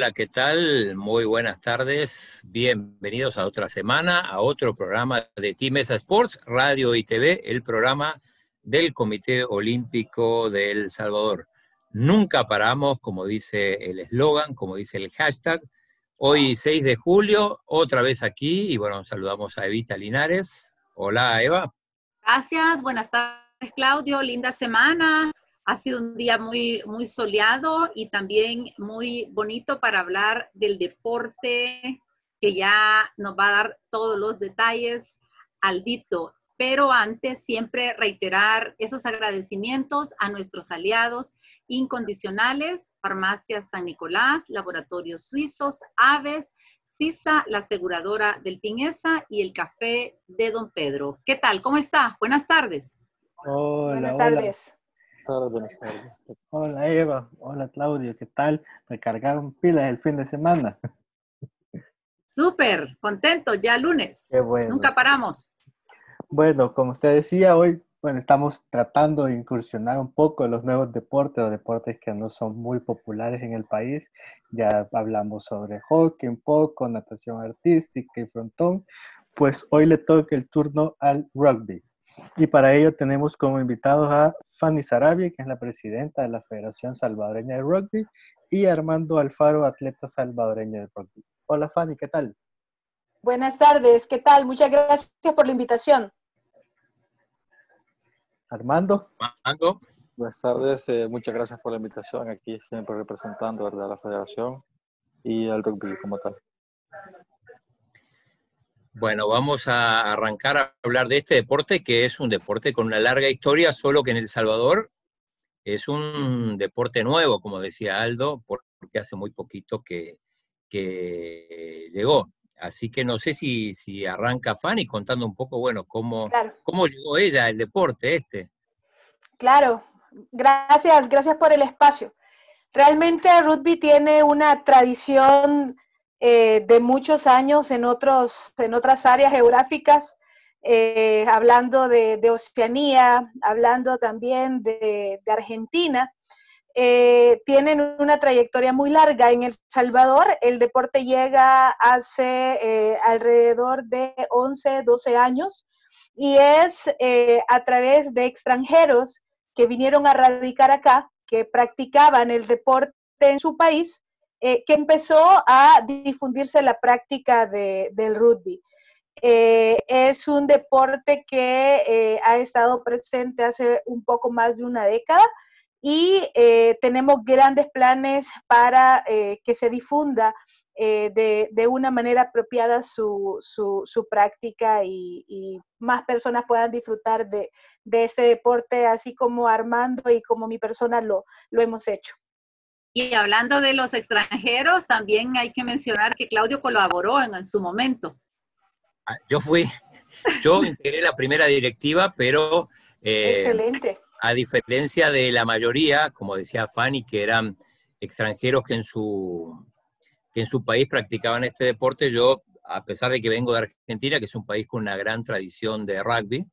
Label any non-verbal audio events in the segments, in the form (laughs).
Hola, ¿qué tal? Muy buenas tardes. Bienvenidos a otra semana, a otro programa de Team Mesa Sports, Radio y TV, el programa del Comité Olímpico de El Salvador. Nunca paramos, como dice el eslogan, como dice el hashtag. Hoy 6 de julio, otra vez aquí, y bueno, saludamos a Evita Linares. Hola, Eva. Gracias, buenas tardes, Claudio. Linda semana. Ha sido un día muy, muy soleado y también muy bonito para hablar del deporte que ya nos va a dar todos los detalles Aldito. Pero antes, siempre reiterar esos agradecimientos a nuestros aliados incondicionales, Farmacia San Nicolás, Laboratorios Suizos, Aves, CISA, la aseguradora del Tinesa y el Café de Don Pedro. ¿Qué tal? ¿Cómo está? Buenas tardes. Hola, Buenas tardes. Hola Eva, hola Claudio, ¿qué tal? Me cargaron pilas el fin de semana. Súper, contento, ya lunes. Qué bueno. Nunca paramos. Bueno, como usted decía, hoy bueno, estamos tratando de incursionar un poco en los nuevos deportes, o deportes que no son muy populares en el país. Ya hablamos sobre hockey un poco, natación artística y frontón. Pues hoy le toca el turno al rugby. Y para ello tenemos como invitados a Fanny Sarabia, que es la presidenta de la Federación Salvadoreña de Rugby, y Armando Alfaro, atleta salvadoreño de rugby. Hola Fanny, ¿qué tal? Buenas tardes, ¿qué tal? Muchas gracias por la invitación. Armando. Armando. Buenas tardes, eh, muchas gracias por la invitación aquí, siempre representando ¿verdad? a la federación y al rugby como tal. Bueno, vamos a arrancar a hablar de este deporte que es un deporte con una larga historia, solo que en El Salvador es un deporte nuevo, como decía Aldo, porque hace muy poquito que, llegó. Así que no sé si, si arranca Fanny contando un poco, bueno, cómo, cómo llegó ella al deporte este. Claro, gracias, gracias por el espacio. Realmente el rugby tiene una tradición eh, de muchos años en, otros, en otras áreas geográficas, eh, hablando de, Oceanía, hablando también de, Argentina. Eh, tienen una trayectoria muy larga. En El Salvador el deporte llega hace alrededor de 11, 12 años y es a través de extranjeros que vinieron a radicar acá, que practicaban el deporte en su país, eh, que empezó a difundirse la práctica del rugby. Eh, es un deporte que eh, ha estado presente hace un poco más de una década y tenemos grandes planes para que se difunda de, una manera apropiada su, práctica y, más personas puedan disfrutar de, este deporte, así como Armando y como mi persona lo hemos hecho. Y hablando de los extranjeros, también hay que mencionar que Claudio colaboró en, su momento. Ah, yo fui, yo integré la primera directiva, pero... Eh, Excelente. A diferencia de la mayoría, como decía Fanny, que eran extranjeros que en su, que en su país practicaban este deporte, yo, a pesar de que vengo de Argentina, que es un país con una gran tradición de rugby,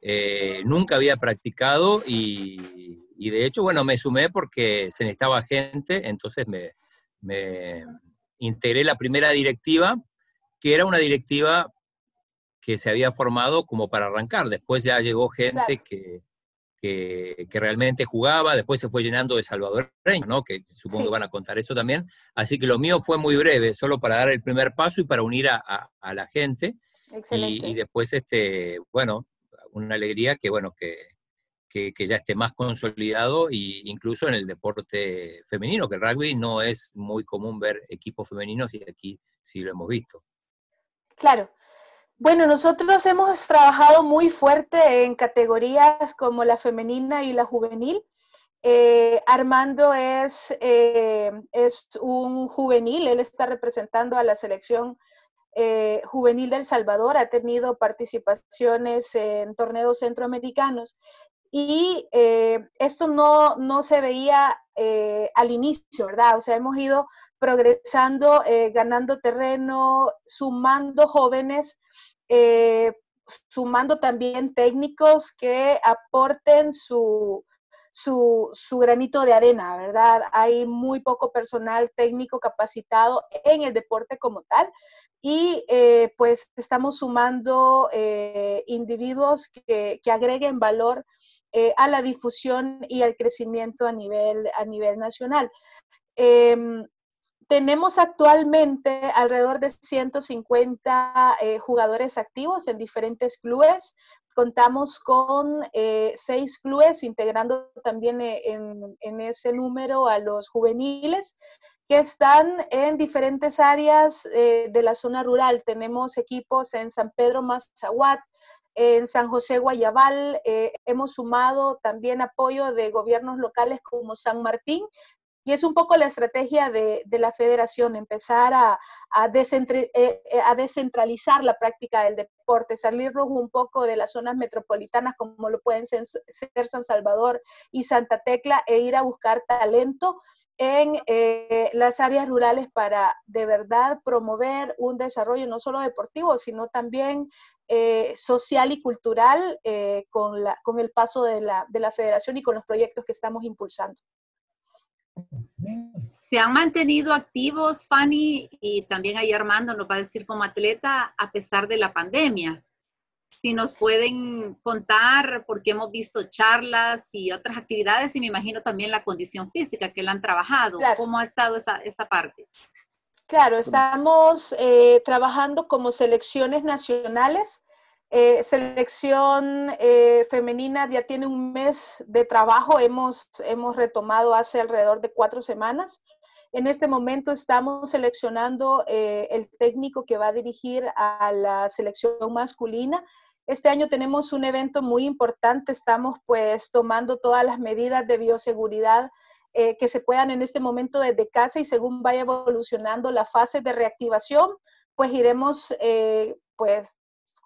eh, nunca había practicado y, y de hecho, bueno, me sumé porque se necesitaba gente, entonces me, me integré la primera directiva, que era una directiva que se había formado como para arrancar. Después ya llegó gente que, que, realmente jugaba, después se fue llenando de salvadoreños, ¿no? Que supongo que van a contar eso también. Así que lo mío fue muy breve, solo para dar el primer paso y para unir a, a, la gente. Y, y, después, este, bueno, una alegría que, bueno, que, que, ya esté más consolidado e incluso en el deporte femenino, que el rugby no es muy común ver equipos femeninos y aquí sí lo hemos visto. Claro. Bueno, nosotros hemos trabajado muy fuerte en categorías como la femenina y la juvenil. Eh, Armando es, eh, es un juvenil, él está representando a la selección eh, juvenil del Salvador, ha tenido participaciones en torneos centroamericanos y esto no, no, se veía al inicio, ¿verdad? O sea, hemos ido progresando, ganando terreno, sumando jóvenes sumando también técnicos que aporten su, su, granito de arena, ¿verdad? Hay muy poco personal técnico capacitado en el deporte como tal y eh, pues estamos sumando eh, individuos que, agreguen valor eh, a la difusión y al crecimiento a nivel, a nivel nacional. Em, tenemos actualmente alrededor de 150 jugadores activos en diferentes clubes contamos con seis clubes, integrando también en, ese número a los juveniles que están en diferentes áreas eh, de la zona rural. Tenemos equipos en San Pedro Mazahuat, en San José Guayabal, hemos sumado también apoyo de gobiernos locales como San Martín, y es un poco la estrategia de, la federación, empezar a, eh, eh, a, descentralizar la práctica del deporte, salirnos un poco de las zonas metropolitanas como lo pueden ser, San Salvador y Santa Tecla e ir a buscar talento en eh, las áreas rurales para de verdad promover un desarrollo no solo deportivo, sino también social y cultural con el paso de la, de la federación y con los proyectos que estamos impulsando. Se han mantenido activos, Fanny, y también ahí Armando nos va a decir como atleta, a pesar de la pandemia. Si nos pueden contar, porque hemos visto charlas y otras actividades, y me imagino también la condición física que la han trabajado. ¿Cómo ha estado esa, esa parte? Claro, estamos eh, trabajando como selecciones nacionales eh, selección eh, femenina ya tiene un mes de trabajo, hemos, hemos retomado hace alrededor de cuatro semanas. En este momento estamos seleccionando eh, el técnico que va a dirigir a la selección masculina. Este año tenemos un evento muy importante, estamos pues tomando todas las medidas de bioseguridad que se puedan en este momento desde casa y según vaya evolucionando la fase de reactivación, pues iremos pues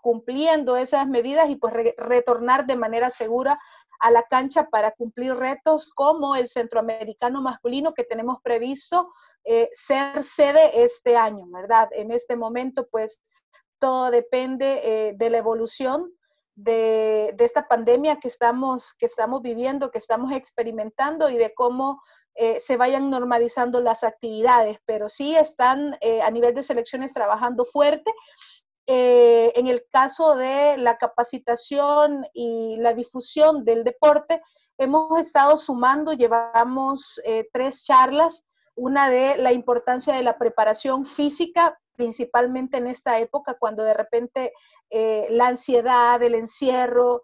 cumpliendo esas medidas y pues retornar de manera segura a la cancha para cumplir retos como el centroamericano masculino que tenemos previsto eh, ser sede este año, ¿verdad? En este momento pues todo depende eh, de la evolución de, esta pandemia que estamos, que estamos viviendo, que estamos experimentando y de cómo eh, se vayan normalizando las actividades, pero sí están a nivel de selecciones trabajando fuerte eh, en el caso de la capacitación y la difusión del deporte, hemos estado sumando, llevamos eh, tres charlas, una de la importancia de la preparación física, principalmente en esta época, cuando de repente eh, la ansiedad, el encierro,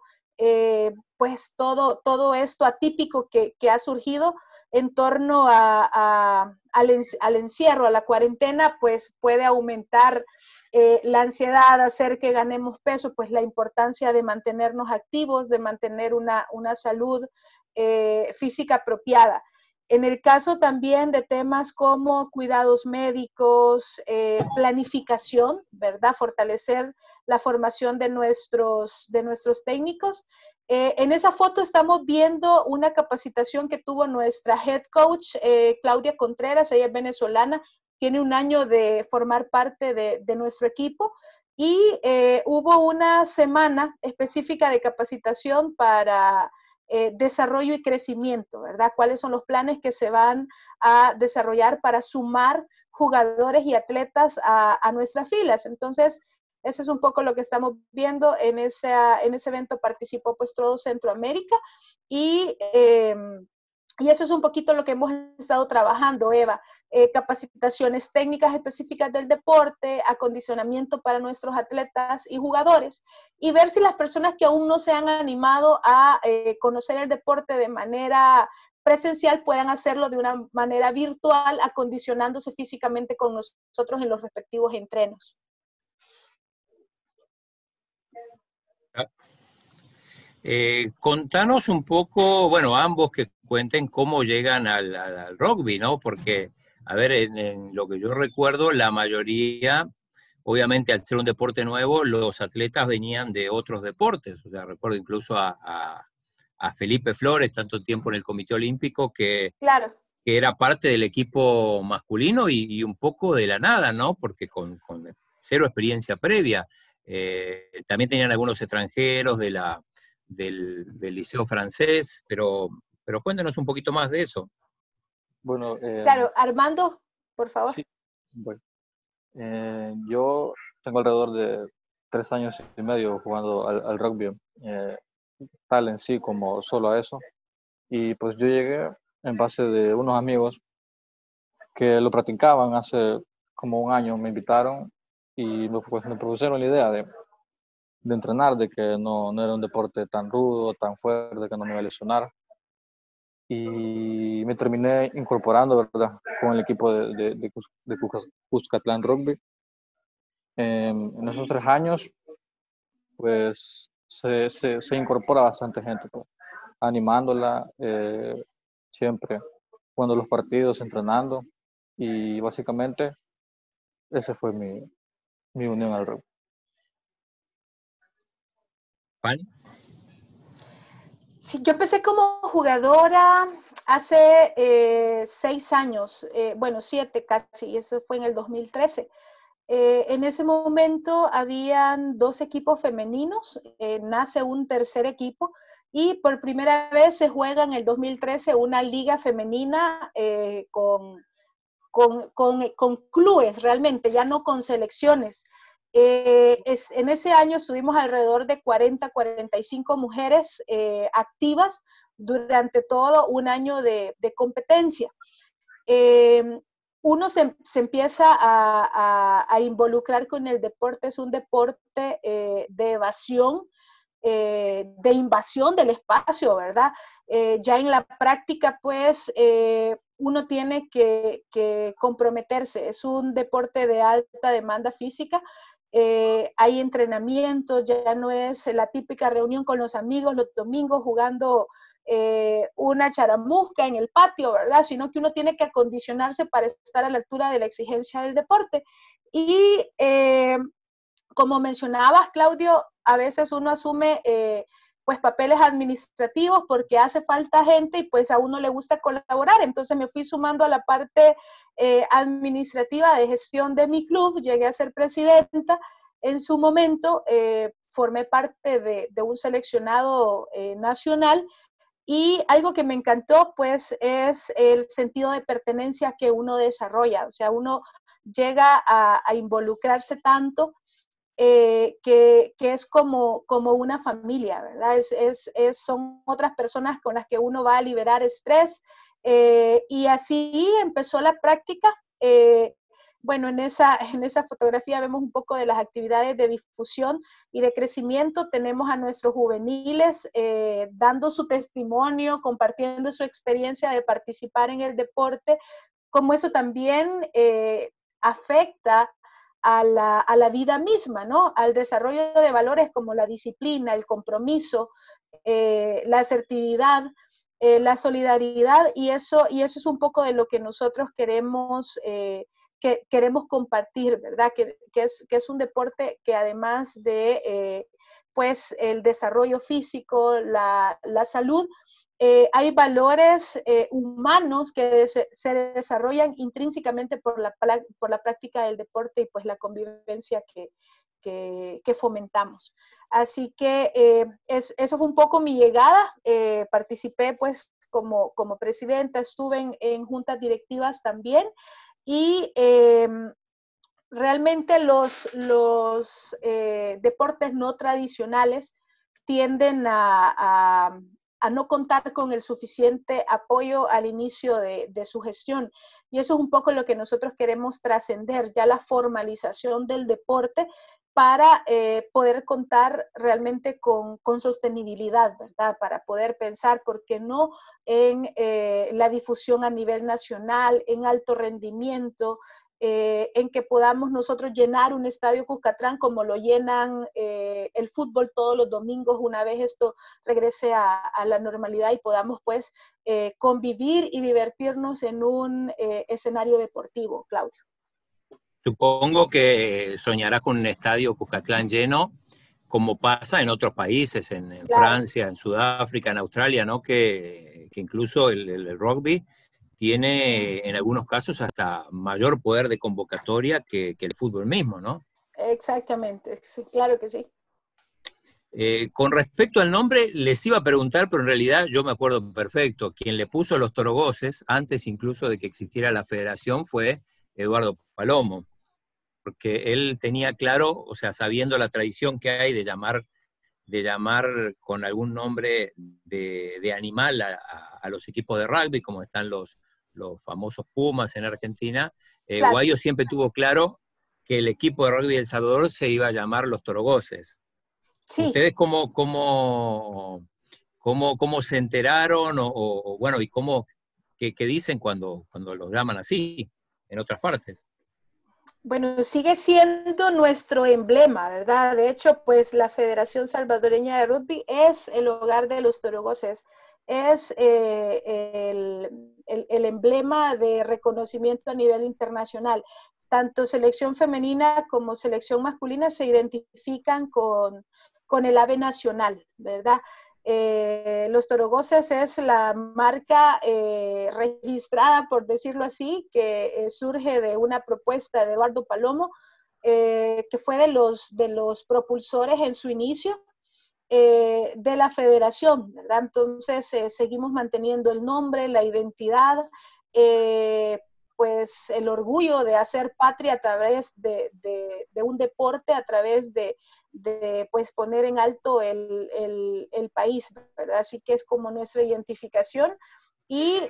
pues todo, todo esto atípico que, que ha surgido, en torno a, al, encierro, a la cuarentena, pues puede aumentar eh, la ansiedad, hacer que ganemos peso, pues la importancia de mantenernos activos, de mantener una, salud eh, física apropiada. En el caso también de temas como cuidados médicos, eh, planificación, ¿verdad? Fortalecer la formación de nuestros, de nuestros técnicos eh, en esa foto estamos viendo una capacitación que tuvo nuestra head coach, eh, Claudia Contreras, ella es venezolana, tiene un año de formar parte de, nuestro equipo y eh, hubo una semana específica de capacitación para desarrollo y crecimiento, ¿verdad? ¿Cuáles son los planes que se van a desarrollar para sumar jugadores y atletas a, a nuestras filas? Entonces, ese es un poco lo que estamos viendo. En, ese, en ese evento participó pues todo Centroamérica y... Em, y eso es un poquito lo que hemos estado trabajando, Eva. Eh, capacitaciones técnicas específicas del deporte, acondicionamiento para nuestros atletas y jugadores, y ver si las personas que aún no se han animado a eh, conocer el deporte de manera presencial puedan hacerlo de una manera virtual, acondicionándose físicamente con nosotros en los respectivos entrenos. Eh, contanos un poco, bueno, ambos que cuenten cómo llegan al, rugby, ¿no? Porque, a ver, en, lo que yo recuerdo, la mayoría, obviamente al ser un deporte nuevo, los atletas venían de otros deportes. O sea, recuerdo incluso a, Felipe Flores, tanto tiempo en el Comité Olímpico, que, que era parte del equipo masculino y, un poco de la nada, ¿no? Porque con, cero experiencia previa. Eh, también tenían algunos extranjeros de la, del, liceo francés, pero pero cuéntenos un poquito más de eso. Bueno, eh, claro, Armando, por favor. Sí, bueno. Eh, yo tengo alrededor de tres años y medio jugando al, rugby, eh, tal en sí como solo a eso. Y pues yo llegué en base de unos amigos que lo practicaban hace como un año, me invitaron y me, pues, me propusieron la idea de, de entrenar, de que no, no, era un deporte tan rudo, tan fuerte, que no me iba a lesionar y me terminé incorporando, ¿verdad?, con el equipo de, de, de, de Cuscatlán Rugby. en esos tres años, pues se, se, se incorpora bastante gente, pues, animándola eh, siempre, jugando los partidos, entrenando y básicamente ese fue mi, mi unión al rugby. Sí, yo empecé como jugadora hace eh, seis años, eh, bueno, siete casi, eso fue en el 2013. Eh, en ese momento habían dos equipos femeninos, nace un tercer equipo y por primera vez se juega en el 2013 una liga femenina con, con, con, con clubes realmente, ya no con selecciones. Eh, es, en ese año estuvimos alrededor de 40, 45 mujeres eh, activas durante todo un año de, competencia. Eh, uno se, empieza a, involucrar con el deporte, es un deporte de evasión, de invasión del espacio, ¿verdad? ya en la práctica, pues, uno tiene que comprometerse. Es un deporte de alta demanda física, eh, hay entrenamientos, ya no es la típica reunión con los amigos los domingos jugando eh, una charamusca en el patio, ¿verdad? Sino que uno tiene que acondicionarse para estar a la altura de la exigencia del deporte. Y eh, como mencionabas, Claudio, a veces uno asume pues papeles administrativos porque hace falta gente y pues a uno le gusta colaborar. Entonces me fui sumando a la parte eh, administrativa de gestión de mi club, llegué a ser presidenta. En su momento eh, formé parte de, un seleccionado eh, nacional y algo que me encantó pues es el sentido de pertenencia que uno desarrolla. O sea, uno llega a, a involucrarse tanto eh, que, es como, como una familia, ¿verdad? Es, son otras personas con las que uno va a liberar estrés. Eh, y así empezó la práctica. Eh, bueno, en esa, (laughs) en esa fotografía vemos un poco de las actividades de difusión y de crecimiento. Tenemos a nuestros juveniles dando su testimonio, compartiendo su experiencia de participar en el deporte, como eso también afecta a la, vida misma, ¿no? Al desarrollo de valores como la disciplina, el compromiso, eh, la asertividad, eh, la solidaridad, y eso, y eso es un poco de lo que nosotros queremos, eh, que, queremos compartir, ¿verdad? Que, es, que es un deporte que además de pues el desarrollo físico, la, la salud, eh, hay valores eh, humanos que se, desarrollan intrínsecamente por la, por la práctica del deporte y pues la convivencia que, que, fomentamos. Así que eh, es, eso fue un poco mi llegada. participé pues como, como presidenta, estuve en, en juntas directivas también y em, realmente los, los deportes no tradicionales tienden a, a no contar con el suficiente apoyo al inicio de, su gestión. Y eso es un poco lo que nosotros queremos trascender, ya la formalización del deporte para eh, poder contar realmente con, sostenibilidad, ¿verdad? Para poder pensar, ¿por qué no?, en eh, la difusión a nivel nacional, en alto rendimiento, eh, en que podamos nosotros llenar un estadio Cuscatlán como lo llenan eh, el fútbol todos los domingos una vez esto regrese a, la normalidad y podamos pues eh, convivir y divertirnos en un escenario deportivo, Claudio. Supongo que soñarás con un estadio Cuscatlán lleno, como pasa en otros países, en, Francia, en Sudáfrica, en Australia, ¿no? Que, incluso el rugby tiene en algunos casos hasta mayor poder de convocatoria que, el fútbol mismo, ¿no? Exactamente, claro que sí. Eh, con respecto al nombre, les iba a preguntar, pero en realidad yo me acuerdo perfecto. Quien le puso los torogoces, antes incluso de que existiera la federación, fue Eduardo Palomo, porque él tenía claro, o sea, sabiendo la tradición que hay de llamar, de llamar con algún nombre de, animal a, los equipos de rugby, como están los, los famosos Pumas en Argentina, eh, Guayo siempre tuvo claro que el equipo de rugby de El Salvador se iba a llamar los Torogoces. ¿Ustedes cómo, cómo, cómo, cómo se enteraron o, bueno, y cómo, qué, dicen cuando, cuando los llaman así en otras partes? Bueno, sigue siendo nuestro emblema, ¿verdad? De hecho, pues la Federación Salvadoreña de Rugby es el hogar de los torogoces, es eh, el, emblema de reconocimiento a nivel internacional. Tanto selección femenina como selección masculina se identifican con, el ave nacional, ¿verdad? Eh, los Torogoces es la marca eh, registrada, por decirlo así, que surge de una propuesta de Eduardo Palomo, que fue de los, de los propulsores en su inicio eh, de la federación, ¿verdad? Entonces, eh, seguimos manteniendo el nombre, la identidad, eh, pues el orgullo de hacer patria a través de, un deporte, a través de, pues poner en alto el, país, ¿verdad? Así que es como nuestra identificación y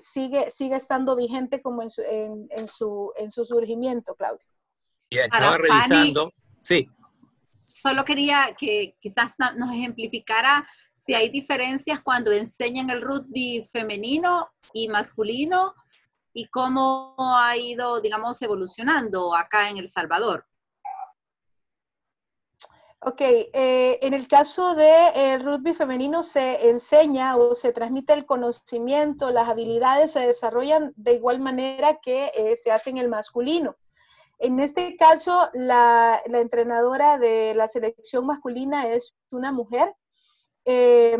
sigue, sigue estando vigente como en su, en, su, en su surgimiento, Claudio. Ya estaba revisando, sí, solo quería que quizás nos ejemplificara si hay diferencias cuando enseñan el rugby femenino y masculino y cómo ha ido, digamos, evolucionando acá en El Salvador. Ok, eh, en el caso del de, rugby femenino se enseña o se transmite el conocimiento, las habilidades se desarrollan de igual manera que eh, se hace en el masculino. En este caso, la, entrenadora de la selección masculina es una mujer eh,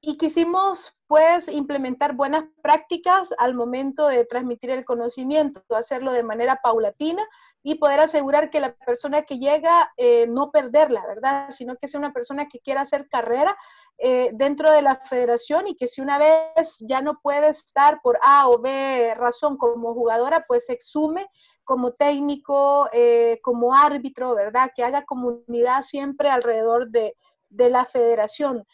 y quisimos pues implementar buenas prácticas al momento de transmitir el conocimiento, hacerlo de manera paulatina y poder asegurar que la persona que llega eh, no perderla, ¿verdad? Sino que sea una persona que quiera hacer carrera eh, dentro de la federación y que si una vez ya no puede estar por A o B razón como jugadora, pues se exume como técnico, eh, como árbitro, ¿verdad? Que haga comunidad siempre alrededor de, la federación.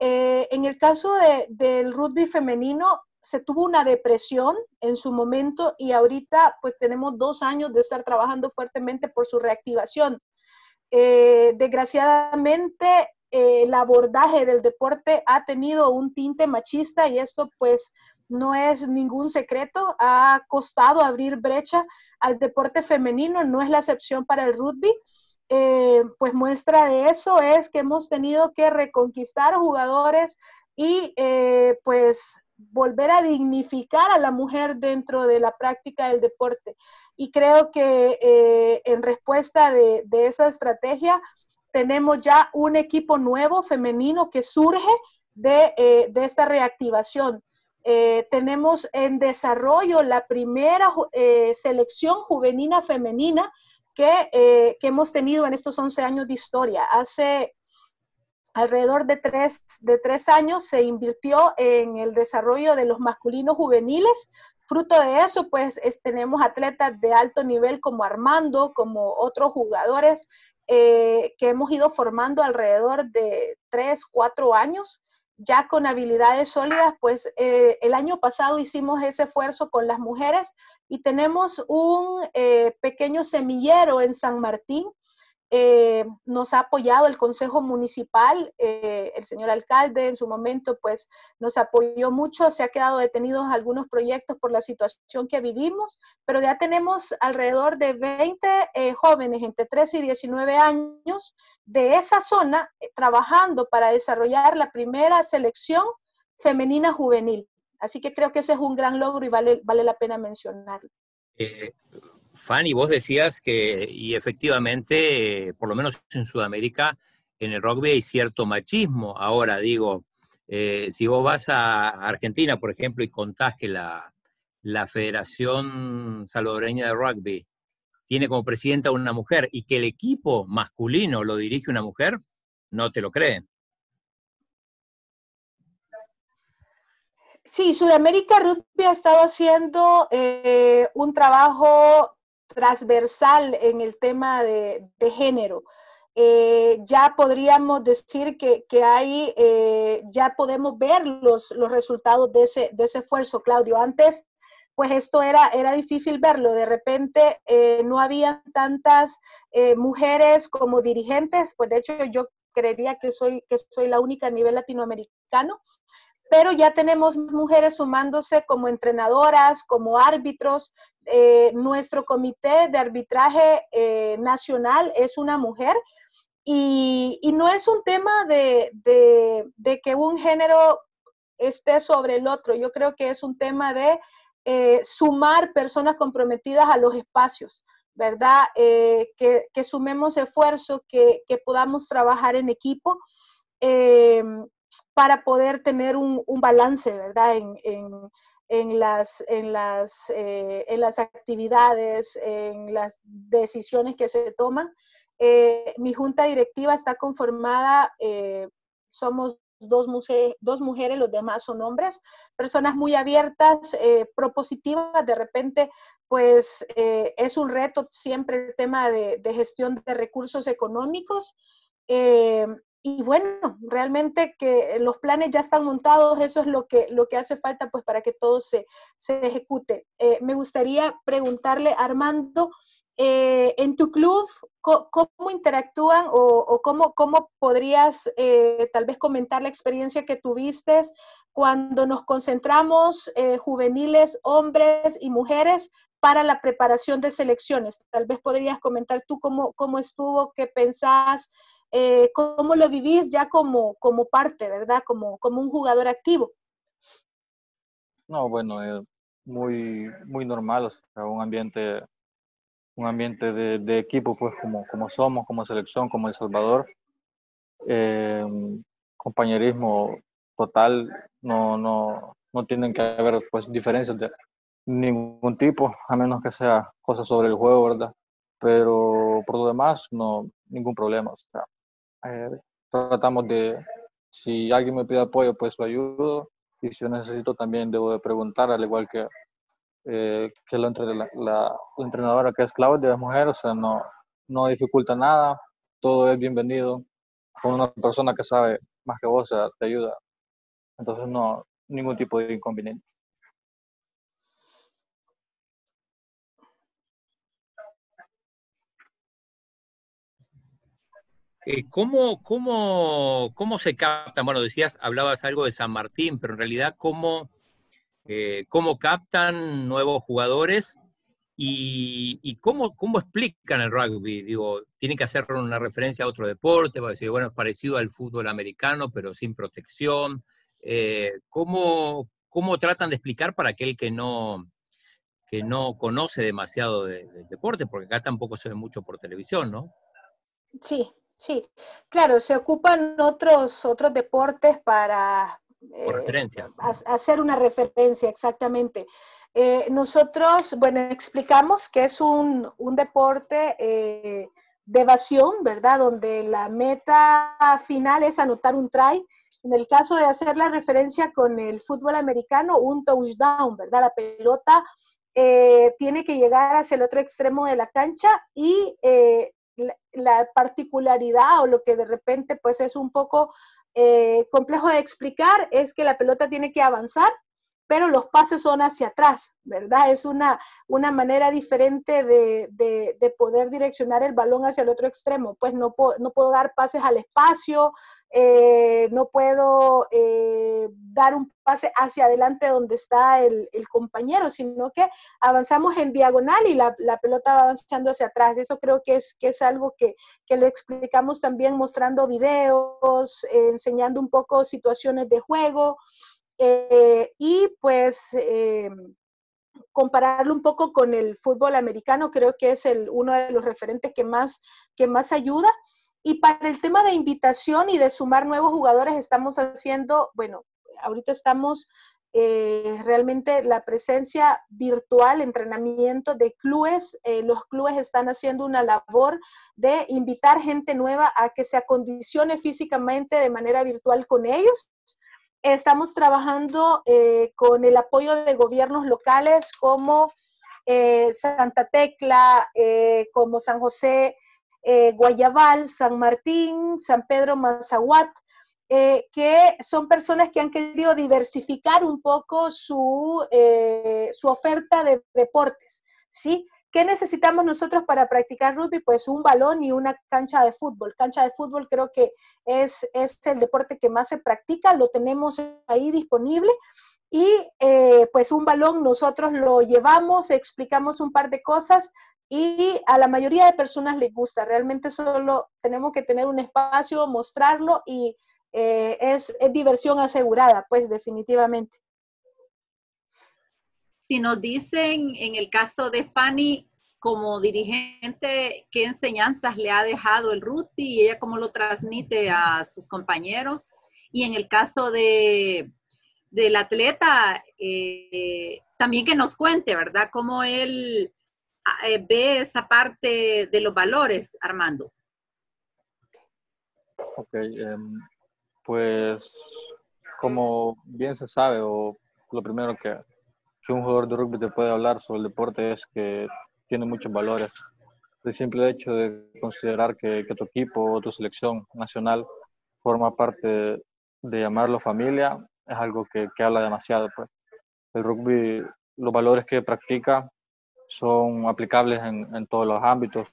En el caso del rugby femenino, se tuvo una depresión en su momento y ahorita pues tenemos dos años de estar trabajando fuertemente por su reactivación. Eh, desgraciadamente, el abordaje del deporte ha tenido un tinte machista y esto pues no es ningún secreto, ha costado abrir brecha al deporte femenino, no es la excepción para el rugby. Eh, pues muestra de eso es que hemos tenido que reconquistar jugadores y eh, pues volver a dignificar a la mujer dentro de la práctica del deporte. Y creo que eh, en respuesta de, esa estrategia tenemos ya un equipo nuevo femenino que surge de, de esta reactivación. Eh, tenemos en desarrollo la primera eh, selección juvenil femenina eh, que, hemos tenido en estos 11 años de historia. Hace alrededor de tres, de tres años se invirtió en el desarrollo de los masculinos juveniles. Fruto de eso, pues tenemos atletas de alto nivel como Armando, como otros jugadores que hemos ido formando alrededor de tres, cuatro años ya con habilidades sólidas, pues eh, el año pasado hicimos ese esfuerzo con las mujeres y tenemos un eh, pequeño semillero en San Martín, eh, eh, nos ha apoyado el Consejo Municipal, eh, el señor alcalde en su momento pues nos apoyó mucho, se ha quedado detenidos algunos proyectos por la situación que vivimos, pero ya tenemos alrededor de 20 jóvenes entre 13 y 19 años de esa zona trabajando para desarrollar la primera selección femenina juvenil. Así que creo que ese es un gran logro y vale, vale la pena mencionarlo. Fanny, vos decías que, y efectivamente, por lo menos en Sudamérica, en el rugby hay cierto machismo. Ahora digo, eh, si vos vas a Argentina, por ejemplo, y contás que la, la Federación Salvadoreña de Rugby tiene como presidenta una mujer y que el equipo masculino lo dirige una mujer, no te lo creen. Sí, Sudamérica Rugby ha estado haciendo eh, un trabajo transversal en el tema de, género. Eh, ya podríamos decir que, hay, eh, ya podemos ver los, los resultados de ese, de ese esfuerzo, Claudio. Antes, pues esto era, era difícil verlo. De repente no había tantas mujeres como dirigentes, pues de hecho yo creería que soy, que soy la única a nivel latinoamericano pero ya tenemos mujeres sumándose como entrenadoras, como árbitros. Eh, nuestro comité de arbitraje eh, nacional es una mujer y, no es un tema de, que un género esté sobre el otro. Yo creo que es un tema de eh, sumar personas comprometidas a los espacios. ¿Verdad? que, sumemos esfuerzo, que, que podamos trabajar en equipo para poder tener un, balance, ¿verdad? En, las, en, las, eh, en las actividades, en las decisiones que se toman. Eh, mi junta directiva está conformada, eh, somos dos, dos mujeres, los demás son hombres, personas muy abiertas, propositivas, de repente, pues es un reto siempre el tema de, de gestión de recursos económicos y bueno, realmente que los planes ya están montados, eso es lo que, lo que hace falta pues para que todo se, se ejecute. Eh, me gustaría preguntarle, Armando, eh, en tu club, ¿cómo, interactúan o, cómo, cómo, podrías eh, tal vez comentar la experiencia que tuviste cuando nos concentramos juveniles, hombres y mujeres para la preparación de selecciones? Tal vez podrías comentar tú cómo, cómo estuvo, qué pensás, eh, cómo lo vivís ya como, como parte, ¿verdad? Como, como un jugador activo. No, bueno, es muy, muy normal, un ambiente, un ambiente de, equipo, pues como, como somos, como selección, como El Salvador. Eh, compañerismo total, no, no, no tienen que haber pues diferencias de ningún tipo, a menos que sea cosas sobre el juego, ¿verdad? Pero por lo demás, no, ningún problema. O sea, eh, tratamos de, si alguien me pide apoyo, pues lo ayudo. Y si yo necesito, también debo de preguntar, al igual que, eh, que la, entrenadora que es Claudia, de mujer, o sea, no, no dificulta nada, todo es bienvenido. Con una persona que sabe más que vos, o sea, te ayuda. Entonces, no, ningún tipo de inconveniente. Eh, ¿cómo, cómo, cómo, se captan? Bueno, decías, hablabas algo de San Martín, pero en realidad, ¿cómo, eh, cómo captan nuevos jugadores y, cómo, cómo, explican el rugby? Digo, tienen que hacer una referencia a otro deporte, para decir, bueno, es parecido al fútbol americano, pero sin protección. Eh, ¿cómo, ¿Cómo tratan de explicar para aquel que no, que no conoce demasiado del deporte? Porque acá tampoco se ve mucho por televisión, ¿no? Sí, Sí, claro, se ocupan otros, otros deportes para eh, hacer una referencia, exactamente. Eh, nosotros, bueno, explicamos que es un, deporte eh, de evasión, ¿verdad? Donde la meta final es anotar un try. En el caso de hacer la referencia con el fútbol americano, un touchdown, ¿verdad? La pelota tiene que llegar hacia el otro extremo de la cancha y la, particularidad o lo que de repente pues es un poco eh, complejo de explicar es que la pelota tiene que avanzar pero los pases son hacia atrás, ¿verdad? Es una, una manera diferente de, poder direccionar el balón hacia el otro extremo. Pues no, no puedo dar pases al espacio, eh, no puedo eh, dar un pase hacia adelante donde está el, compañero, sino que avanzamos en diagonal y la, pelota va avanzando hacia atrás. Eso creo que es, que es algo que, que le explicamos también mostrando videos, eh, enseñando un poco situaciones de juego. Eh, y pues eh, compararlo un poco con el fútbol americano, creo que es el, uno de los referentes que más, que más ayuda. Y para el tema de invitación y de sumar nuevos jugadores, estamos haciendo, bueno, ahorita estamos eh, realmente la presencia virtual, entrenamiento de clubes. los clubes están haciendo una labor de invitar gente nueva a que se acondicione físicamente de manera virtual con ellos Estamos trabajando eh, con el apoyo de gobiernos locales como eh, Santa Tecla, eh, como San José Guayabal, San Martín, San Pedro Mazahuat, que son personas que han querido diversificar un poco su, su oferta de deportes, ¿sí? ¿Qué necesitamos nosotros para practicar rugby? Pues un balón y una cancha de fútbol. Cancha de fútbol creo que es, es el deporte que más se practica, lo tenemos ahí disponible. Y eh, pues un balón nosotros lo llevamos, explicamos un par de cosas y a la mayoría de personas les gusta. Realmente solo tenemos que tener un espacio, mostrarlo y eh, es, es diversión asegurada, pues definitivamente si nos dicen en el caso de Fanny, como dirigente, qué enseñanzas le ha dejado el rugby y ella cómo lo transmite a sus compañeros. Y en el caso de, del atleta, eh, también que nos cuente, ¿verdad? Cómo él eh, ve esa parte de los valores, Armando. Ok, em, pues como bien se sabe, o lo primero que que un jugador de rugby te puede hablar sobre el deporte es que tiene muchos valores. El simple hecho de considerar que, tu equipo o tu selección nacional forma parte de llamarlo familia es algo que, habla demasiado. Pues. El rugby, los valores que practica son aplicables en, todos los ámbitos.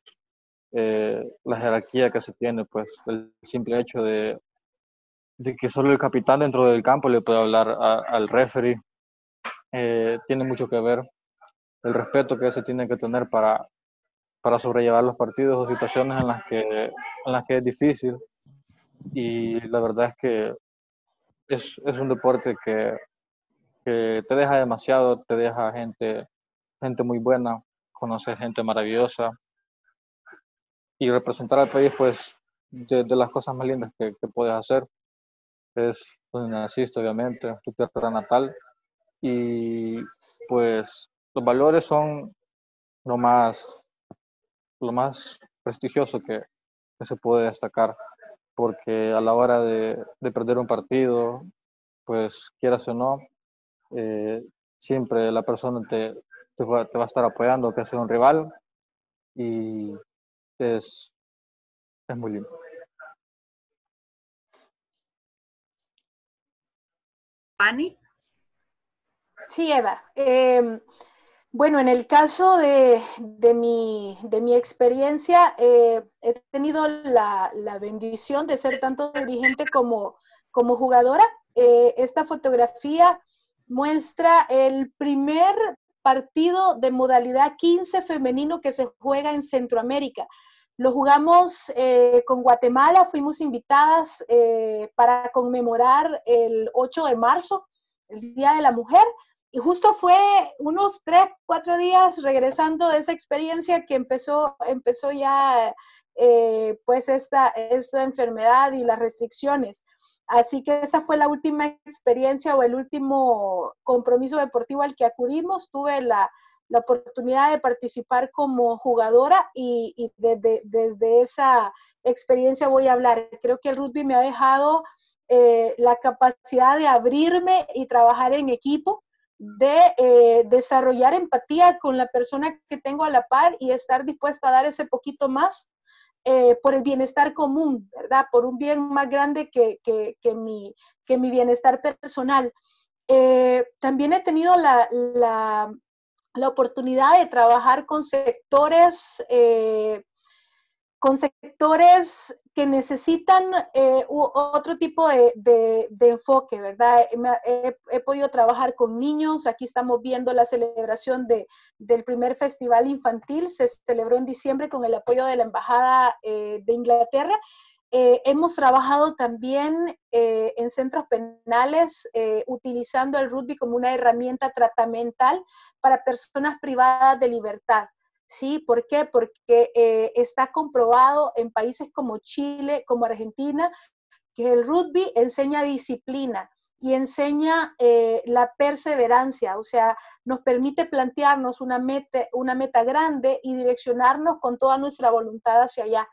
Eh, la jerarquía que se tiene, pues el simple hecho de, de que solo el capitán dentro del campo le puede hablar al referee eh, tiene mucho que ver el respeto que se tiene que tener para, para sobrellevar los partidos o situaciones en las que, en las que es difícil. Y la verdad es que es, es un deporte que, que, te deja demasiado, te deja gente, gente muy buena, conocer gente maravillosa y representar al país, pues, de, las cosas más lindas que, que puedes hacer. Es donde naciste, obviamente, tu tierra natal y pues los valores son lo más, lo más prestigioso que, se puede destacar, porque a la hora de, perder un partido, pues quieras o no, eh, siempre la persona te, te, va, a estar apoyando, que sea un rival, y es, es muy lindo. Pani. Sí, Eva. Em, bueno, en el caso de, mi, experiencia, eh, he tenido la, bendición de ser tanto dirigente como, jugadora. Eh, esta fotografía muestra el primer partido de modalidad 15 femenino que se juega en Centroamérica. Lo jugamos eh, con Guatemala, fuimos invitadas para conmemorar el 8 de marzo, el Día de la Mujer. Y justo fue unos tres, cuatro días regresando de esa experiencia que empezó, empezó ya eh, pues esta, esta enfermedad y las restricciones. Así que esa fue la última experiencia o el último compromiso deportivo al que acudimos. Tuve la, la oportunidad de participar como jugadora y, desde, desde, esa experiencia voy a hablar. Creo que el rugby me ha dejado eh, la capacidad de abrirme y trabajar en equipo de eh, desarrollar empatía con la persona que tengo a la par y estar dispuesta a dar ese poquito más eh, por el bienestar común, ¿verdad? Por un bien más grande que, mi, que mi bienestar personal. también he tenido la, la, oportunidad de trabajar con sectores con sectores que necesitan eh, otro tipo de, enfoque, ¿verdad? He, podido trabajar con niños, aquí estamos viendo la celebración de, del primer festival infantil, se celebró en diciembre con el apoyo de la Embajada eh, de Inglaterra. Eh, hemos trabajado también en centros penales utilizando el rugby como una herramienta tratamental para personas privadas de libertad. ¿Sí? ¿Por qué? Porque eh, está comprobado en países como Chile, como Argentina, que el rugby enseña disciplina y enseña eh, la perseverancia, o sea, nos permite plantearnos una meta, una meta grande y direccionarnos con toda nuestra voluntad hacia allá.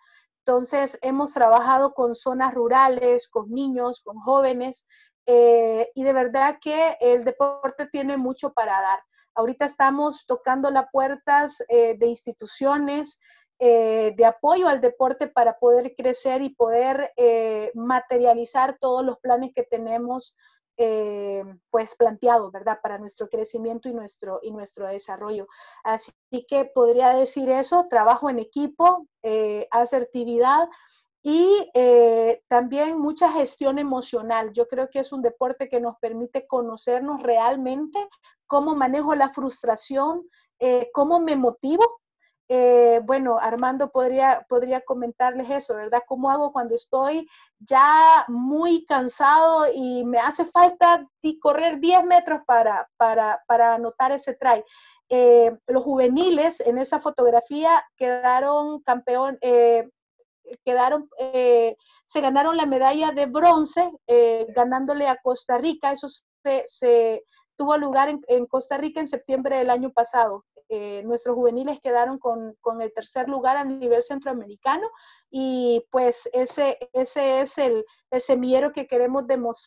Entonces, hemos trabajado con zonas rurales, con niños, con jóvenes, eh, y de verdad que el deporte tiene mucho para dar. Ahorita estamos tocando las puertas eh, de instituciones eh, de apoyo al deporte para poder crecer y poder eh, materializar todos los planes que tenemos pues planteados, ¿verdad? Para nuestro crecimiento y nuestro, y nuestro desarrollo. Así que podría decir eso, trabajo en equipo, asertividad y también mucha gestión emocional. Yo creo que es un deporte que nos permite conocernos realmente cómo manejo la frustración, eh, cómo me motivo. Eh, bueno, Armando podría, podría comentarles eso, ¿verdad? ¿Cómo hago cuando estoy ya muy cansado y me hace falta correr 10 metros para, para, para anotar ese try? Eh, los juveniles en esa fotografía quedaron campeón, quedaron, se ganaron la medalla de bronce ganándole a Costa Rica. Eso se, tuvo lugar en, Costa Rica en septiembre del año pasado. Eh, nuestros juveniles quedaron con, el tercer lugar a nivel centroamericano y pues ese, ese es el, semillero que queremos,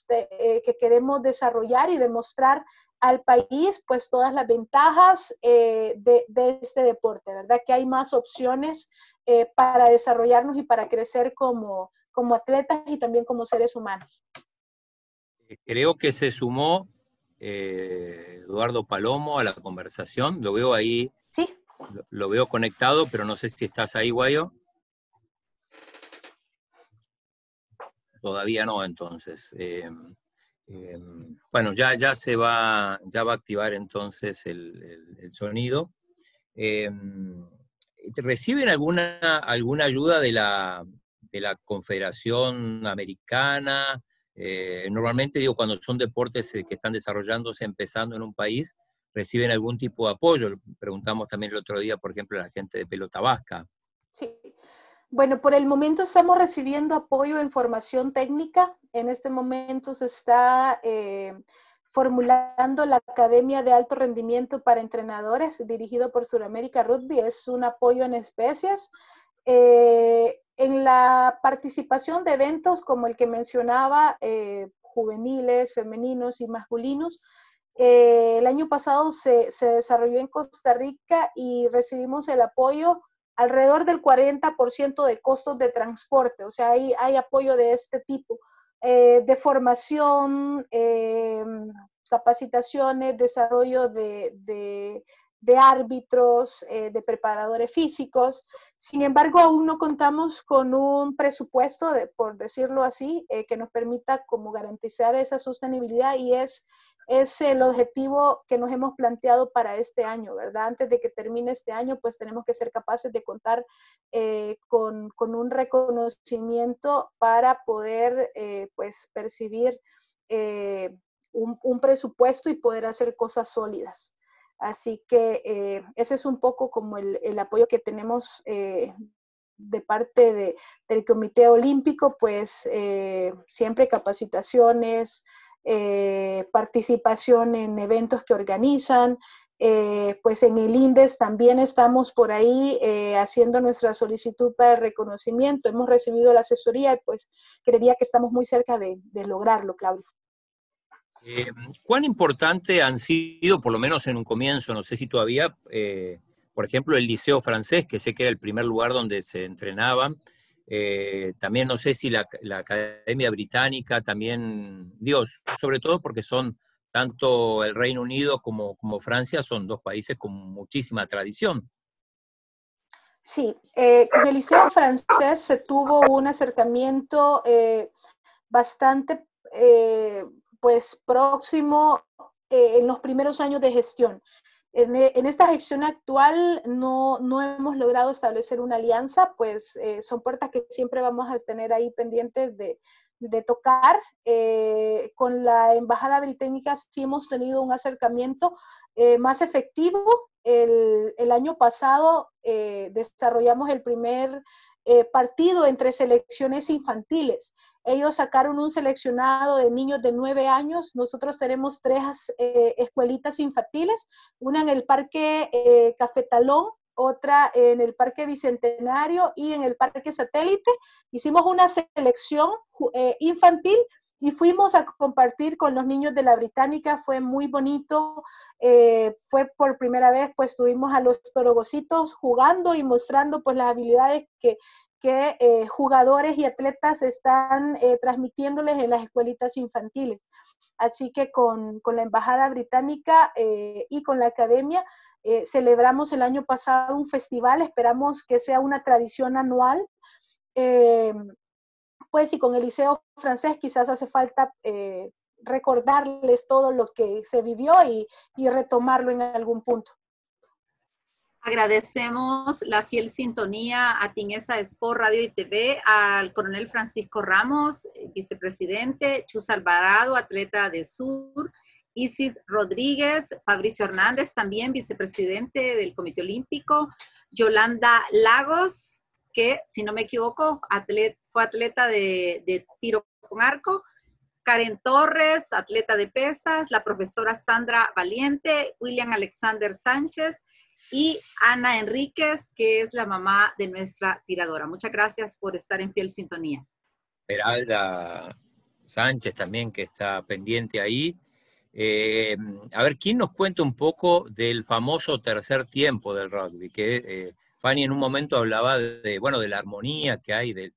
eh, que queremos desarrollar y demostrar al país pues todas las ventajas eh, de, este deporte, ¿verdad? Que hay más opciones para desarrollarnos y para crecer como, como atletas y también como seres humanos. Creo que se sumó eh, Eduardo Palomo a la conversación. Lo veo ahí. Sí. Lo, veo conectado, pero no sé si estás ahí, Guayo. Todavía no, entonces. Em, em, bueno, ya, ya se va, ya va a activar entonces el, sonido. Em, ¿Reciben alguna, alguna ayuda de la, de la Confederación Americana? Eh, normalmente, digo, cuando son deportes eh, que están desarrollándose, empezando en un país, reciben algún tipo de apoyo. Preguntamos también el otro día, por ejemplo, a la gente de pelota vasca. Sí. Bueno, por el momento estamos recibiendo apoyo en formación técnica. En este momento se está eh, formulando la Academia de Alto Rendimiento para Entrenadores, dirigido por Suramérica Rugby. Es un apoyo en especies. Eh, en la participación de eventos como el que mencionaba, eh, juveniles, femeninos y masculinos, eh, el año pasado se, desarrolló en Costa Rica y recibimos el apoyo alrededor del 40% de costos de transporte, o sea, hay, hay apoyo de este tipo, de formación, capacitaciones, desarrollo de, de árbitros, eh, de preparadores físicos. Sin embargo, aún no contamos con un presupuesto, de, por decirlo así, eh, que nos permita como garantizar esa sostenibilidad y es, es el objetivo que nos hemos planteado para este año, ¿verdad? Antes de que termine este año, pues tenemos que ser capaces de contar eh, con, con, un reconocimiento para poder, pues, percibir un, un presupuesto y poder hacer cosas sólidas. Así que eh, ese es un poco como el, apoyo que tenemos eh, de parte del Comité Olímpico, pues eh, siempre capacitaciones, participación en eventos que organizan. pues en el INDES también estamos por ahí haciendo nuestra solicitud para el reconocimiento. Hemos recibido la asesoría y pues creería que estamos muy cerca de, de lograrlo, Claudio. Eh, ¿Cuán importante han sido, por lo menos en un comienzo, no sé si todavía, eh, por ejemplo, el Liceo Francés, que sé que era el primer lugar donde se entrenaban, eh, también no sé si la, Academia Británica, también, Dios, sobre todo porque son tanto el Reino Unido como, como Francia son dos países con muchísima tradición. Sí, eh, con el Liceo francés se tuvo un acercamiento eh, bastante eh, pues próximo en los primeros años de gestión. En, esta gestión actual no, no, hemos logrado establecer una alianza, pues son puertas que siempre vamos a tener ahí pendientes de, de tocar. con la Embajada Británica sí hemos tenido un acercamiento más efectivo el, año pasado eh, desarrollamos el primer eh, partido entre selecciones infantiles. Ellos sacaron un seleccionado de niños de nueve años. Nosotros tenemos tres eh, escuelitas infantiles, una en el Parque Cafetalón, otra en el Parque Bicentenario y en el Parque Satélite. Hicimos una selección infantil y fuimos a compartir con los niños de la Británica, fue muy bonito, eh, fue por primera vez, pues tuvimos a los torogocitos jugando y mostrando pues las habilidades que, que eh, jugadores y atletas están eh, transmitiéndoles en las escuelitas infantiles. Así que con, con la Embajada Británica y con la Academia celebramos el año pasado un festival, esperamos que sea una tradición anual pues y con el liceo francés quizás hace falta eh, recordarles todo lo que se vivió y, retomarlo en algún punto. Agradecemos la fiel sintonía a Tinesa Sport Radio y TV, al coronel Francisco Ramos, vicepresidente, Chus Alvarado, atleta de Sur, Isis Rodríguez, Fabricio Hernández, también vicepresidente del Comité Olímpico, Yolanda Lagos, que, si no me equivoco, fue atleta de, tiro con arco, Karen Torres, atleta de pesas, la profesora Sandra Valiente, William Alexander Sánchez y Ana Enríquez, que es la mamá de nuestra tiradora. Muchas gracias por estar en fiel sintonía. Peralda Sánchez también, que está pendiente ahí. Eh, a ver, ¿quién nos cuenta un poco del famoso tercer tiempo del rugby? Que eh, Fanny en un momento hablaba de, bueno, de la armonía que hay, de,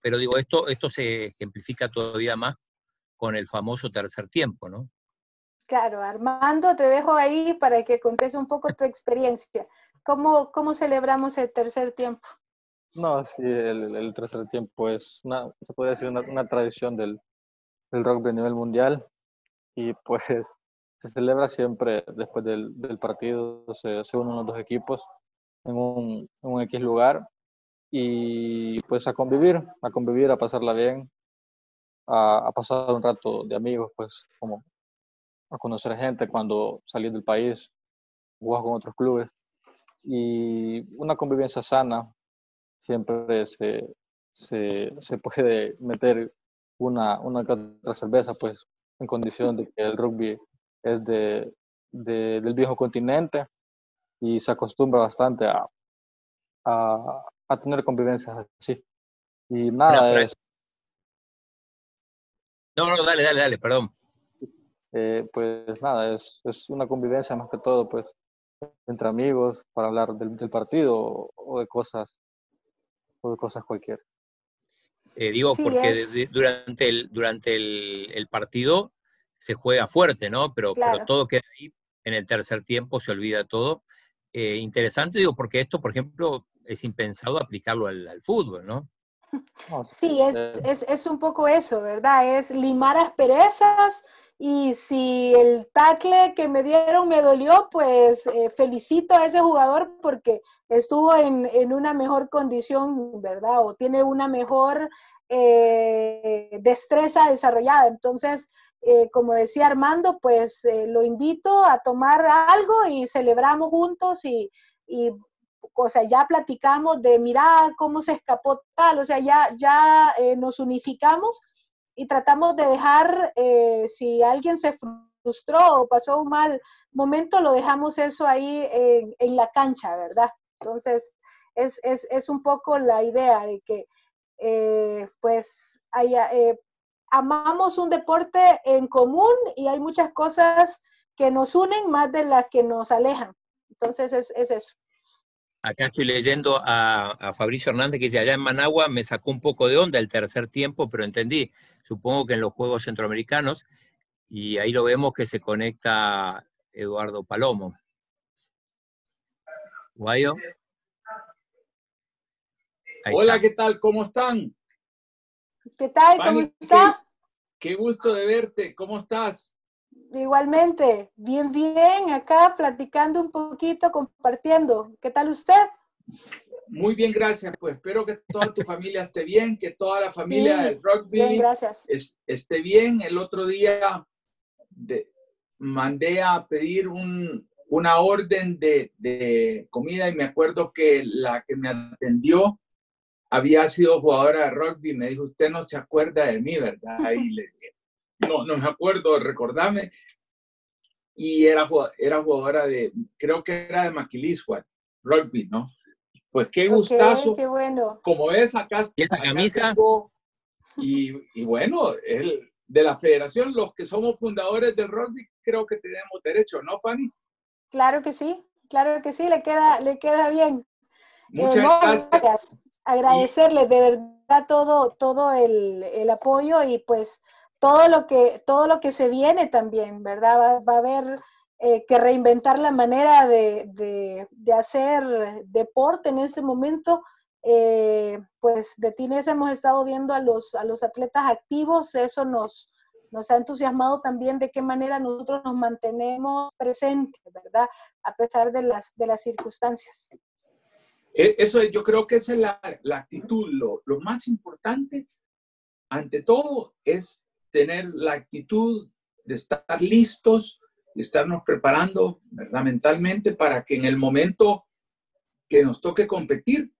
pero digo, esto, esto se ejemplifica todavía más con el famoso tercer tiempo, ¿no? Claro, Armando, te dejo ahí para que contes un poco tu experiencia. ¿Cómo, cómo celebramos el tercer tiempo? No, sí, el, tercer tiempo es una, se puede decir una, tradición del, del rugby a nivel mundial y pues (laughs) se celebra siempre después del, del partido, se, se unen los dos equipos en un, en un X lugar y pues a convivir, a convivir, a pasarla bien, a, a, pasar un rato de amigos, pues como a conocer gente cuando salís del país, jugar con otros clubes. Y una convivencia sana, siempre se, se, se puede meter una, una otra cerveza, pues en condición de que el rugby es de, de, del viejo continente y se acostumbra bastante a, a, a tener convivencias así. Y nada, es... No, no, dale, dale, dale, perdón. Eh, pues nada, es, es, una convivencia más que todo, pues, entre amigos para hablar del, del partido o, de cosas, o de cosas cualquiera. Eh, digo, porque durante, el, durante el, el, partido se juega fuerte, ¿no? Pero, pero todo queda ahí, en el tercer tiempo se olvida todo eh, interesante, digo, porque esto, por ejemplo, es impensado aplicarlo al, fútbol, ¿no? Sí, es, es, es, un poco eso, ¿verdad? Es limar asperezas y si el tackle que me dieron me dolió, pues eh, felicito a ese jugador porque estuvo en, en, una mejor condición, ¿verdad? O tiene una mejor eh, destreza desarrollada. Entonces, eh, como decía Armando, pues eh, lo invito a tomar algo y celebramos juntos y, y, o sea, ya platicamos de, mira cómo se escapó tal, o sea, ya, ya eh, nos unificamos y tratamos de dejar, si alguien se frustró o pasó un mal momento, lo dejamos eso ahí en, en la cancha, ¿verdad? Entonces, es, es, es, un poco la idea de que, pues, haya amamos un deporte en común y hay muchas cosas que nos unen más de las que nos alejan. Entonces es, eso. Acá estoy leyendo a, Fabricio Hernández que dice, allá en Managua me sacó un poco de onda el tercer tiempo, pero entendí, supongo que en los Juegos Centroamericanos. Y ahí lo vemos que se conecta Eduardo Palomo. Guayo. Hola, ¿qué tal? ¿Cómo están? ¿Qué tal? ¿Cómo está? Qué, gusto de verte. ¿Cómo estás? Igualmente, bien, bien, acá platicando un poquito, compartiendo. ¿Qué tal usted? Muy bien, gracias. Pues espero que toda tu familia esté bien, que toda la familia del rugby bien, gracias. esté bien. El otro día mandé a pedir una orden de, de, comida y me acuerdo que la que me atendió había sido jugadora de rugby. Me dijo, usted no se acuerda de mí, ¿verdad? (laughs) Y le dije, no, no me acuerdo, recordame. Y era, era jugadora de, creo que era de Maquilisua, rugby, ¿no? Pues qué gustazo. qué bueno. Como es acá. ¿Y esa camisa? y, y, bueno, el, de la federación, los que somos fundadores del rugby, creo que tenemos derecho, ¿no, Fanny? Claro que sí, claro que sí, le queda, le queda bien. Muchas eh, gracias. Agradecerles de verdad todo, todo el, el, apoyo y pues todo lo que, todo lo que se viene también, ¿verdad? Va, a haber eh, que reinventar la manera de, de, de, hacer deporte en este momento. Eh, pues de Tines hemos estado viendo a los, a los atletas activos, eso nos, nos ha entusiasmado también de qué manera nosotros nos mantenemos presentes, ¿verdad? A pesar de las, de las circunstancias. E, eso yo creo que esa es la, la actitud. Lo, lo, más importante, ante todo, es tener la actitud de estar listos y estarnos preparando, ¿verdad? Mentalmente para que en el momento que nos toque competir,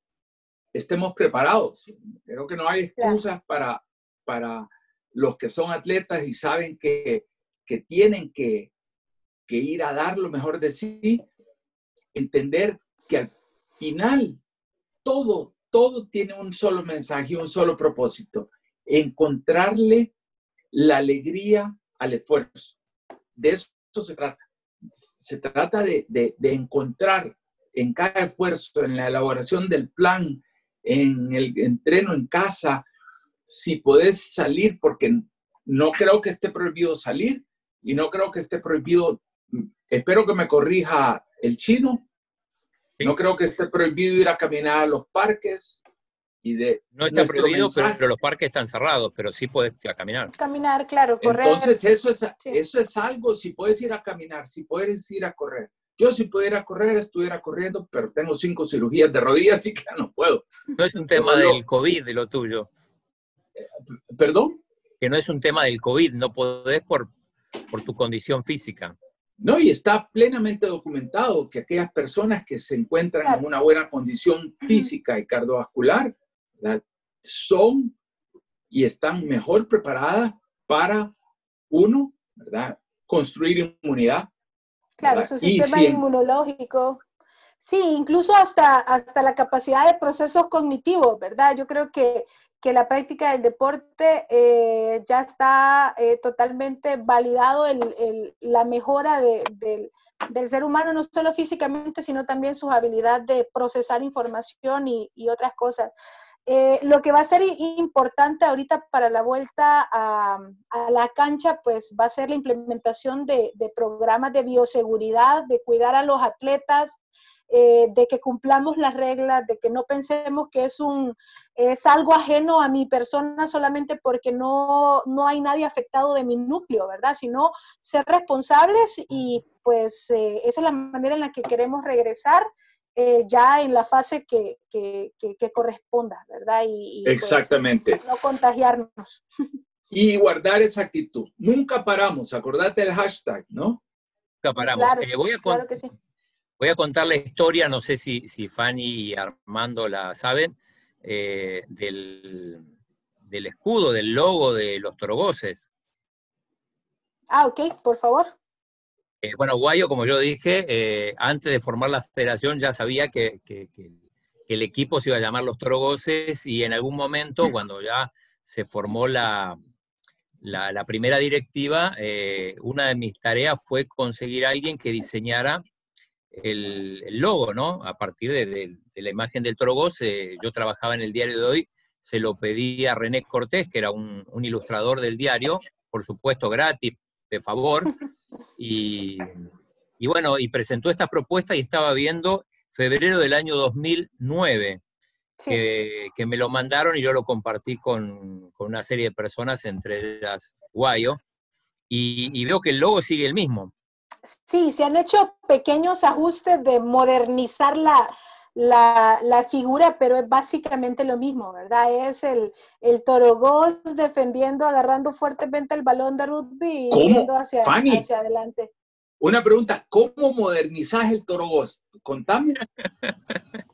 estemos preparados. Creo que no hay excusas para, para los que son atletas y saben que, que tienen que, que ir a dar lo mejor de sí, entender que al final todo, todo tiene un solo mensaje, un solo propósito, encontrarle la alegría al esfuerzo. De eso se trata. Se trata de, encontrar en cada esfuerzo, en la elaboración del plan, en el entreno en casa, si puedes salir, porque no creo que esté prohibido salir y no creo que esté prohibido, espero que me corrija el chino, no creo que esté prohibido ir a caminar a los parques, no está prohibido, pero, los parques están cerrados, pero sí puedes ir a caminar. Caminar, claro, correr. Entonces, eso es, eso es algo, si puedes ir a caminar, si puedes ir a correr. Yo si pudiera correr, estuviera corriendo, pero tengo cinco cirugías de rodillas, así que no puedo. No es un tema del COVID de lo tuyo. ¿Perdón? Que no es un tema del COVID, no podés por, por tu condición física. No, y está plenamente documentado que aquellas personas que se encuentran en una buena condición física y cardiovascular son y están mejor preparadas para, uno, ¿verdad? construir inmunidad. Claro, su sistema inmunológico. Sí, incluso hasta, hasta la capacidad de procesos cognitivos, ¿verdad? Yo creo que, que la práctica del deporte eh, ya está eh, totalmente validado el, la mejora del ser humano, no solo físicamente, sino también su habilidad de procesar información y, y otras cosas. Eh, lo que va a ser importante ahorita para la vuelta a, la cancha, pues va a ser la implementación de, programas de bioseguridad, de cuidar a los atletas, eh, de que cumplamos las reglas, de que no pensemos que es, un, es algo ajeno a mi persona solamente porque no, no hay nadie afectado de mi núcleo, ¿verdad? Sino ser responsables y pues eh, esa es la manera en la que queremos regresar eh, ya en la fase que, que, que, corresponda, ¿verdad? Y, pues, Exactamente. no contagiarnos. (laughs) Y guardar esa actitud. Nunca paramos, acordate el hashtag, ¿no? Nunca paramos. Eh, voy, a voy a contar la historia, no sé si, si Fanny y Armando la saben, eh, del, del escudo, del logo de los torogoces. Ah, ok, por favor. Eh, bueno, Guayo, como yo dije, eh, antes de formar la federación ya sabía que, el equipo se iba a llamar los Torogoces y en algún momento, cuando ya se formó la, la, primera directiva, una de mis tareas fue conseguir a alguien que diseñara el, logo, ¿no? A partir de, la imagen del Torogoce, yo trabajaba en el diario de hoy, se lo pedí a René Cortés, que era un, un ilustrador del diario, por supuesto gratis, de favor. (laughs) Y, y bueno, y presentó esta propuesta y estaba viendo febrero del año 2009, que, que, me lo mandaron y yo lo compartí con, con una serie de personas, entre ellas Guayo, y, y, veo que el logo sigue el mismo. Sí, se han hecho pequeños ajustes de modernizar la, la, la, figura, pero es básicamente lo mismo, ¿verdad? Es el, el Toro defendiendo, agarrando fuertemente el balón de rugby y yendo hacia, hacia adelante. Una pregunta, ¿cómo modernizás el Toro Contame. (laughs)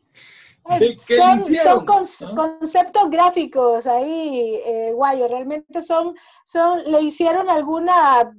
Eh, son, son conceptos gráficos ahí, eh, guayo, realmente son, son, le hicieron alguna,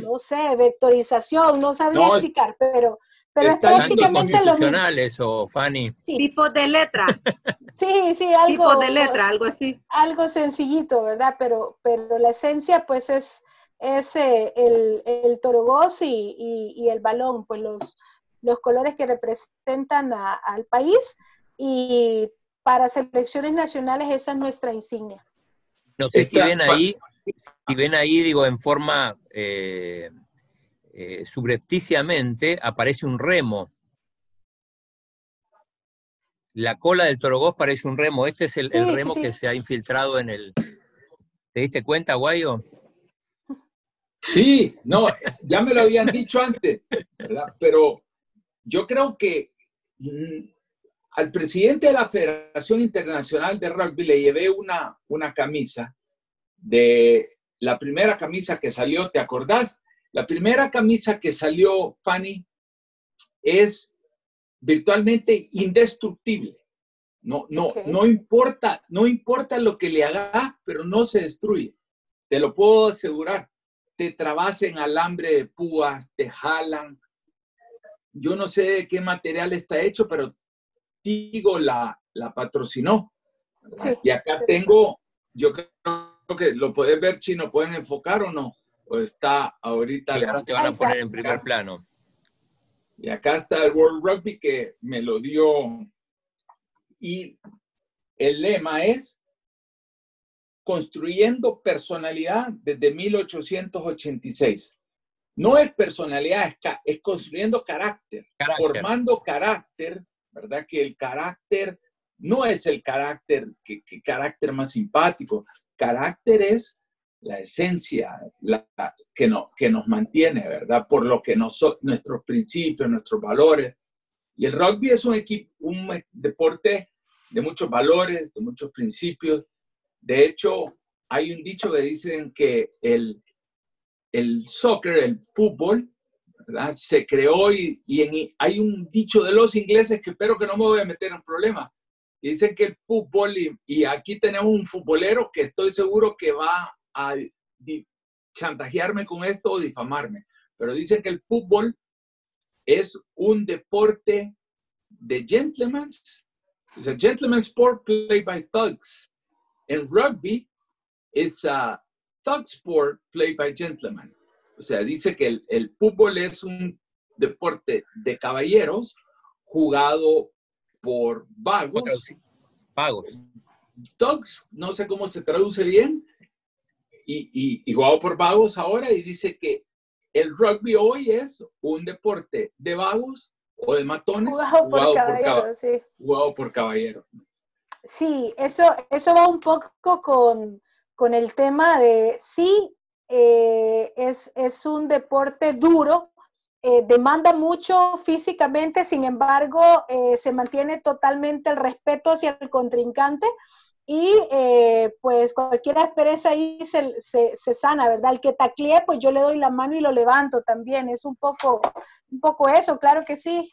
no sé, vectorización, no sabría explicar, pero, pero es prácticamente lo mismo. eso, Fanny. Tipo de letra. (laughs) sí, sí, algo. Tipo de letra, algo así. Algo sencillito, ¿verdad? Pero, pero la esencia, pues, es, es eh, el, el torogoz y, y, el balón, pues los, los colores que representan al país y para selecciones nacionales esa es nuestra insignia. No sé si ven ahí, si ven ahí, digo, en forma eh, eh, subrepticiamente, aparece un remo. La cola del torogoz parece un remo. Este es el, remo que se ha infiltrado en el... ¿Te diste cuenta, Guayo? Sí, no, ya me lo habían dicho antes, ¿verdad? Pero yo creo que mm, al presidente de la Federación Internacional de Rugby le llevé una, una camisa de la primera camisa que salió, ¿te acordás? La primera camisa que salió, Fanny, es virtualmente indestructible. No, no, no importa, no importa lo que le hagas, pero no se destruye. Te lo puedo asegurar. Te trabas en alambre de púas, te jalan. Yo no sé de qué material está hecho, pero Tigo la, la patrocinó. y acá tengo, yo creo que lo puedes ver, Chino, ¿pueden enfocar o no? O está ahorita. Y te van a poner en primer plano. Y acá está el World Rugby que me lo dio. Y el lema es construyendo personalidad desde 1886. No es personalidad, es, construyendo carácter, formando carácter ¿verdad? Que el carácter no es el carácter, que, carácter más simpático, carácter es la esencia la, que, no, que nos mantiene, ¿verdad? Por lo que nosotros, nuestros principios, nuestros valores. Y el rugby es un, equipo, un deporte de muchos valores, de muchos principios. De hecho, hay un dicho que dicen que el, el soccer, el fútbol, se creó y, hay un dicho de los ingleses que espero que no me voy a meter en problemas. Dicen que el fútbol, y, aquí tenemos un futbolero que estoy seguro que va a chantajearme con esto o difamarme, pero dicen que el fútbol es un deporte de gentlemen. Es a gentleman's sport played by thugs. En rugby, es a thug sport played by gentlemen. O sea, dice que el, fútbol es un deporte de caballeros jugado por vagos. Vagos. Dogs, no sé cómo se traduce bien, y, y, jugado por vagos ahora, y dice que el rugby hoy es un deporte de vagos o de matones jugado, por, caballeros, sí. jugado por caballeros. Sí, eso, eso va un poco con, con el tema de sí, eh, es, es, un deporte duro, eh, demanda mucho físicamente, sin embargo, eh, se mantiene totalmente el respeto hacia el contrincante y pues cualquier aspereza ahí se, se, se, sana, ¿verdad? El que taclee, pues yo le doy la mano y lo levanto también, es un poco, un poco eso, claro que sí.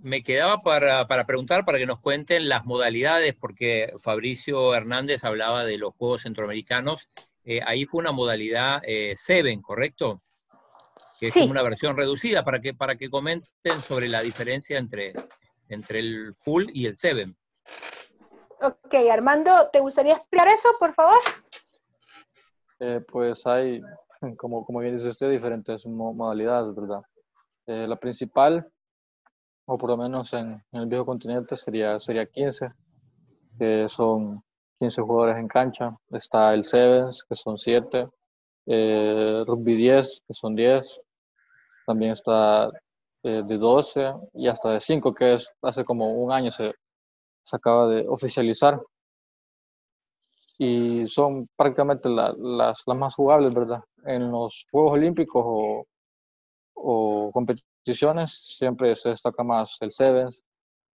Me, quedaba para, preguntar, para que nos cuenten las modalidades, porque Fabricio Hernández hablaba de los Juegos Centroamericanos. Eh, ahí fue una modalidad eh, Seven, ¿correcto? Que es como una versión reducida, para que, para que comenten sobre la diferencia entre, entre el Full y el Seven. Ok, Armando, ¿te gustaría explicar eso, por favor? Eh, pues hay, (laughs) como, como bien dice usted, diferentes modalidades, ¿verdad? la principal o por lo menos en, el viejo continente sería, sería 15, que son 15 jugadores en cancha. Está el Sevens, que son 7. Eh, rugby 10, que son 10. También está eh, de 12 y hasta de 5, que es hace como un año se, se acaba de oficializar. Y son prácticamente las, las más jugables, ¿verdad? En los Juegos Olímpicos o, o competiciones siempre se destaca más el Sevens,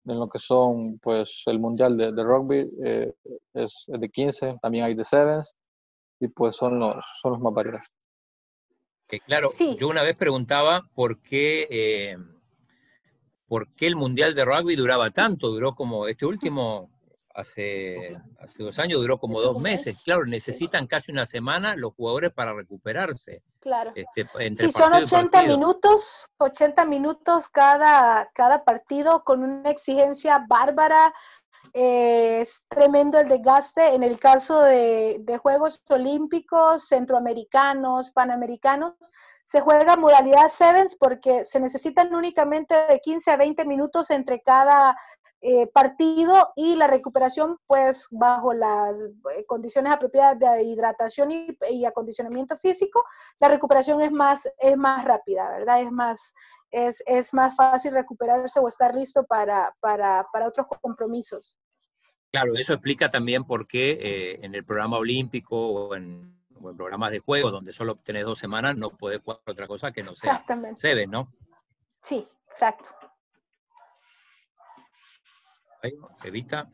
en lo que son pues el mundial de, de rugby eh, es de 15, también hay de sevens y pues son los, son los más variados. claro, yo una vez preguntaba por qué, eh, por qué el mundial de rugby duraba tanto, duró como este último hace, hace dos años duró como dos meses. Claro, necesitan casi una semana los jugadores para recuperarse. Claro. Este, sí, son 80 minutos, 80 minutos cada, cada partido con una exigencia bárbara. Eh, es tremendo el desgaste. En el caso de, de Juegos Olímpicos, Centroamericanos, Panamericanos, se juega modalidad sevens porque se necesitan únicamente de 15 a 20 minutos entre cada eh, partido y la recuperación, pues bajo las eh, condiciones apropiadas de hidratación y, acondicionamiento físico, la recuperación es más, es más rápida, ¿verdad? Es más, es, es más fácil recuperarse o estar listo para, para, para otros compromisos. Claro, eso explica también por qué eh, en el programa olímpico o en, programas de juego donde solo tenés dos semanas no puedes jugar otra cosa que no sea se ve, ¿no? Sí, exacto. Evita.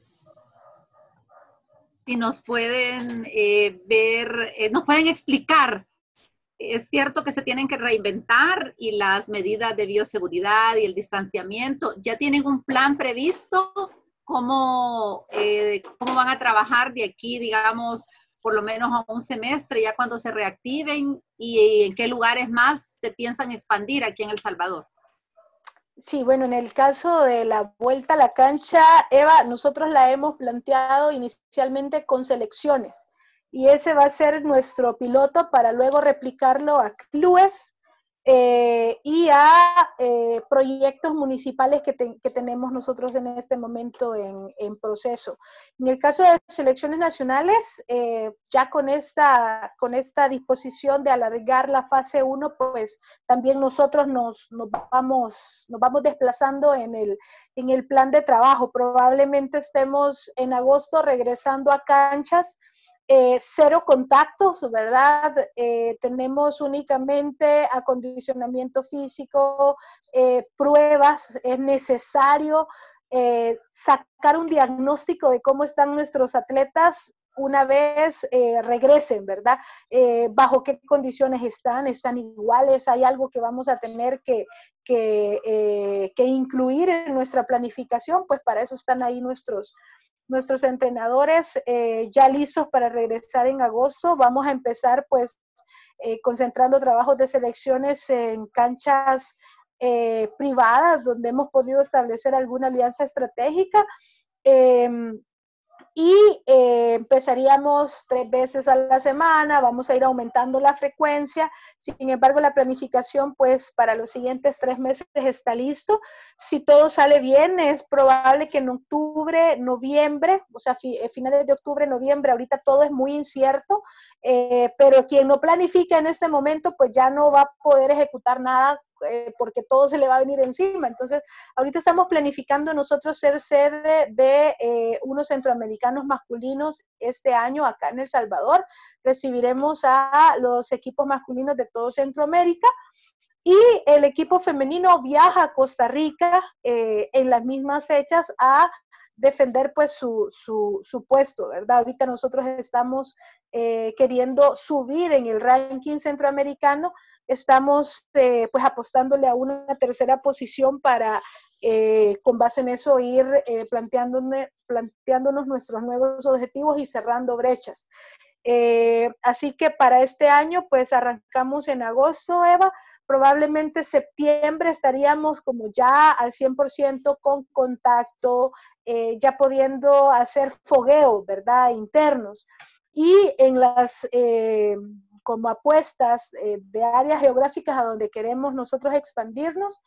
Si nos pueden eh, ver, eh, nos pueden explicar, es cierto que se tienen que reinventar y las medidas de bioseguridad y el distanciamiento, ¿ya tienen un plan previsto? ¿Cómo, eh, cómo van a trabajar de aquí, digamos, por lo menos a un semestre, ya cuando se reactiven y en qué lugares más se piensan expandir aquí en El Salvador? Sí, bueno, en el caso de la vuelta a la cancha, Eva, nosotros la hemos planteado inicialmente con selecciones y ese va a ser nuestro piloto para luego replicarlo a clubes eh, y a eh, proyectos municipales que, tenemos nosotros en este momento en, proceso. En el caso de selecciones nacionales, eh, ya con esta, con esta disposición de alargar la fase 1, pues también nosotros nos, nos, vamos, nos vamos desplazando en el, en el plan de trabajo. Probablemente estemos en agosto regresando a canchas eh, cero contactos, ¿verdad? Eh, tenemos únicamente acondicionamiento físico, eh, pruebas, es necesario sacar un diagnóstico de cómo están nuestros atletas una vez regresen, ¿verdad? ¿Bajo qué condiciones están? ¿Están iguales? ¿Hay algo que vamos a tener que, que, que incluir en nuestra planificación? Pues para eso están ahí nuestros, nuestros entrenadores eh, ya listos para regresar en agosto. Vamos a empezar pues eh, concentrando trabajos de selecciones en canchas eh, privadas donde hemos podido establecer alguna alianza estratégica. Y eh, empezaríamos tres veces a la semana, vamos a ir aumentando la frecuencia, sin embargo la planificación pues para los siguientes tres meses está listo. Si todo sale bien, es probable que en octubre, noviembre, o sea, eh, finales de octubre, noviembre, ahorita todo es muy incierto, eh, pero quien no planifica en este momento pues ya no va a poder ejecutar nada eh, porque todo se le va a venir encima. Entonces, ahorita estamos planificando nosotros ser sede de eh, unos centroamericanos masculinos este año acá en El Salvador. Recibiremos a los equipos masculinos de todo Centroamérica. Y el equipo femenino viaja a Costa Rica eh, en las mismas fechas a defender pues su, su, puesto, ¿verdad? Ahorita nosotros estamos queriendo subir en el ranking centroamericano estamos eh, pues apostándole a una tercera posición para eh, con base en eso ir eh, planteándonos nuestros nuevos objetivos y cerrando brechas. así que para este año pues arrancamos en agosto, Eva, probablemente septiembre estaríamos como ya al 100% con contacto, ya pudiendo hacer fogueo, ¿verdad? Internos. Y en las como apuestas eh, de áreas geográficas a donde queremos nosotros expandirnos,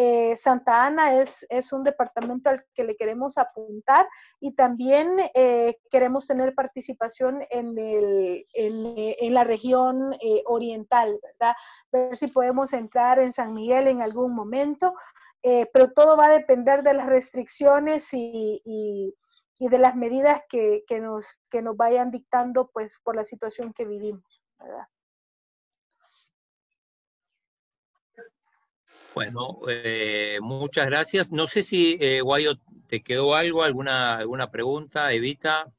eh, Santa Ana es, es, un departamento al que le queremos apuntar y también eh, queremos tener participación en, el, en, la región eh, oriental, ¿verdad? Ver si podemos entrar en San Miguel en algún momento, pero todo va a depender de las restricciones y, y, y de las medidas que, que, nos, que nos vayan dictando pues por la situación que vivimos, ¿verdad? Bueno, eh, muchas gracias. No sé si, eh, Guayo, ¿te quedó algo, alguna, alguna pregunta, Evita?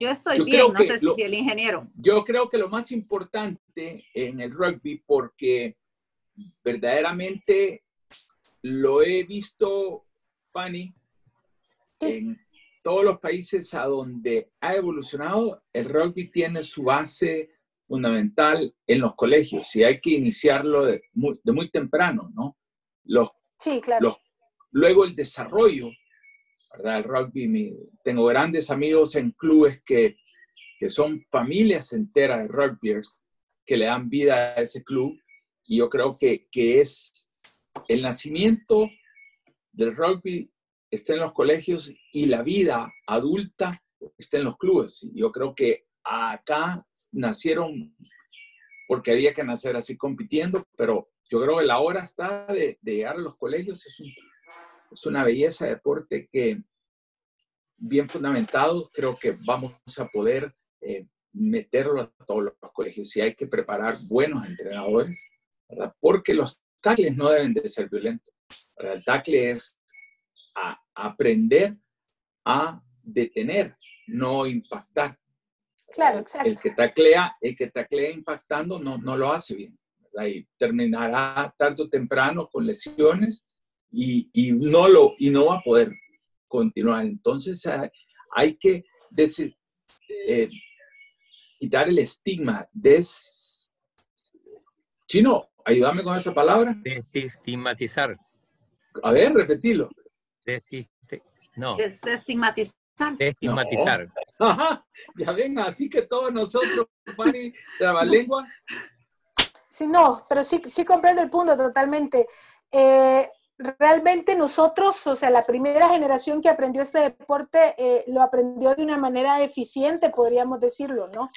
Yo estoy bien, no sé si el ingeniero. Yo creo que lo más importante en el rugby, porque verdaderamente lo he visto, Fanny, en todos los países a donde ha evolucionado, el rugby tiene su base fundamental en los colegios y hay que iniciarlo de muy, de muy temprano, ¿no? Los, sí, claro. luego el desarrollo, ¿verdad? El rugby, tengo grandes amigos en clubes que, que son familias enteras de rugbyers que le dan vida a ese club y yo creo que, que es el nacimiento del rugby está en los colegios y la vida adulta está en los clubes. Y yo creo que acá nacieron porque había que nacer así compitiendo, pero yo creo que la hora está de, llegar a los colegios. Es, es una belleza de deporte que, bien fundamentado, creo que vamos a poder eh, meterlo a todos los colegios. Y hay que preparar buenos entrenadores, ¿verdad? porque los tackles no deben de ser violentos. El tackle es aprender a detener, no impactar. Claro, exacto. El que taclea, el que taclea impactando no, no lo hace bien. Y terminará tarde o temprano con lesiones y, y, no lo, y no va a poder continuar. Entonces hay, que eh, quitar el estigma. Des, Chino, ayúdame con esa palabra. Desestigmatizar. A ver, repetilo. Desiste, no. Desestigmatizar. Desestigmatizar. Ya ven, así que todos nosotros, Fanny, lengua. Sí, no, pero sí, sí comprendo el punto totalmente. Eh, realmente nosotros, o sea, la primera generación que aprendió este deporte eh, lo aprendió de una manera eficiente, podríamos decirlo, ¿no?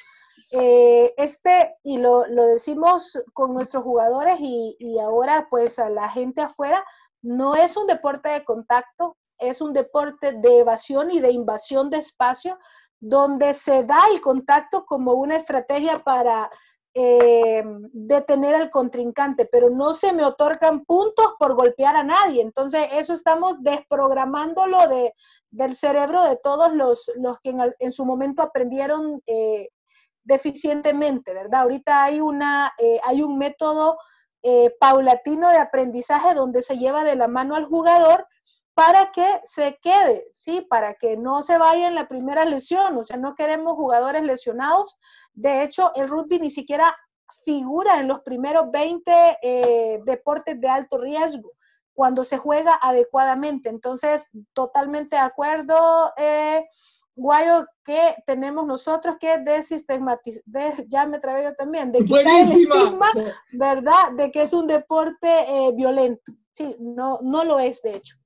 Eh, este, y lo, lo, decimos con nuestros jugadores y, y, ahora pues a la gente afuera, no es un deporte de contacto, es un deporte de evasión y de invasión de espacio, donde se da el contacto como una estrategia para eh, detener al contrincante, pero no se me otorgan puntos por golpear a nadie. Entonces, eso estamos desprogramándolo de, del cerebro de todos los, los que en, su momento aprendieron eh, deficientemente, ¿verdad? Ahorita hay, una, eh, hay un método paulatino de aprendizaje donde se lleva de la mano al jugador para que se quede, ¿sí? Para que no se vaya en la primera lesión, o sea, no queremos jugadores lesionados. De hecho, el rugby ni siquiera figura en los primeros 20 eh, deportes de alto riesgo cuando se juega adecuadamente. Entonces, totalmente de acuerdo, eh, Guayo, que tenemos nosotros que desestigmatizar, de, ya me traigo yo también, de quitar el estigma, ¿verdad? De que es un deporte eh, violento. Sí, no, no lo es, de hecho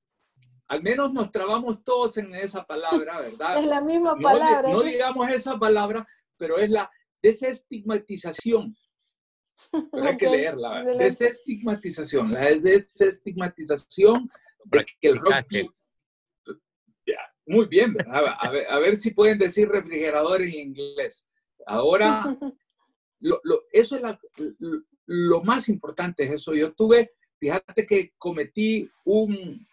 al menos nos trabamos todos en esa palabra, ¿verdad? es la misma palabra. No, digamos esa palabra, pero es la desestigmatización. Pero hay que leerla. Desestigmatización. La desestigmatización de que el rugby... muy bien, ¿verdad? A ver, a ver, si pueden decir refrigerador en inglés. Ahora, (laughs) lo, eso es lo más importante es eso. Yo tuve, fíjate que cometí un,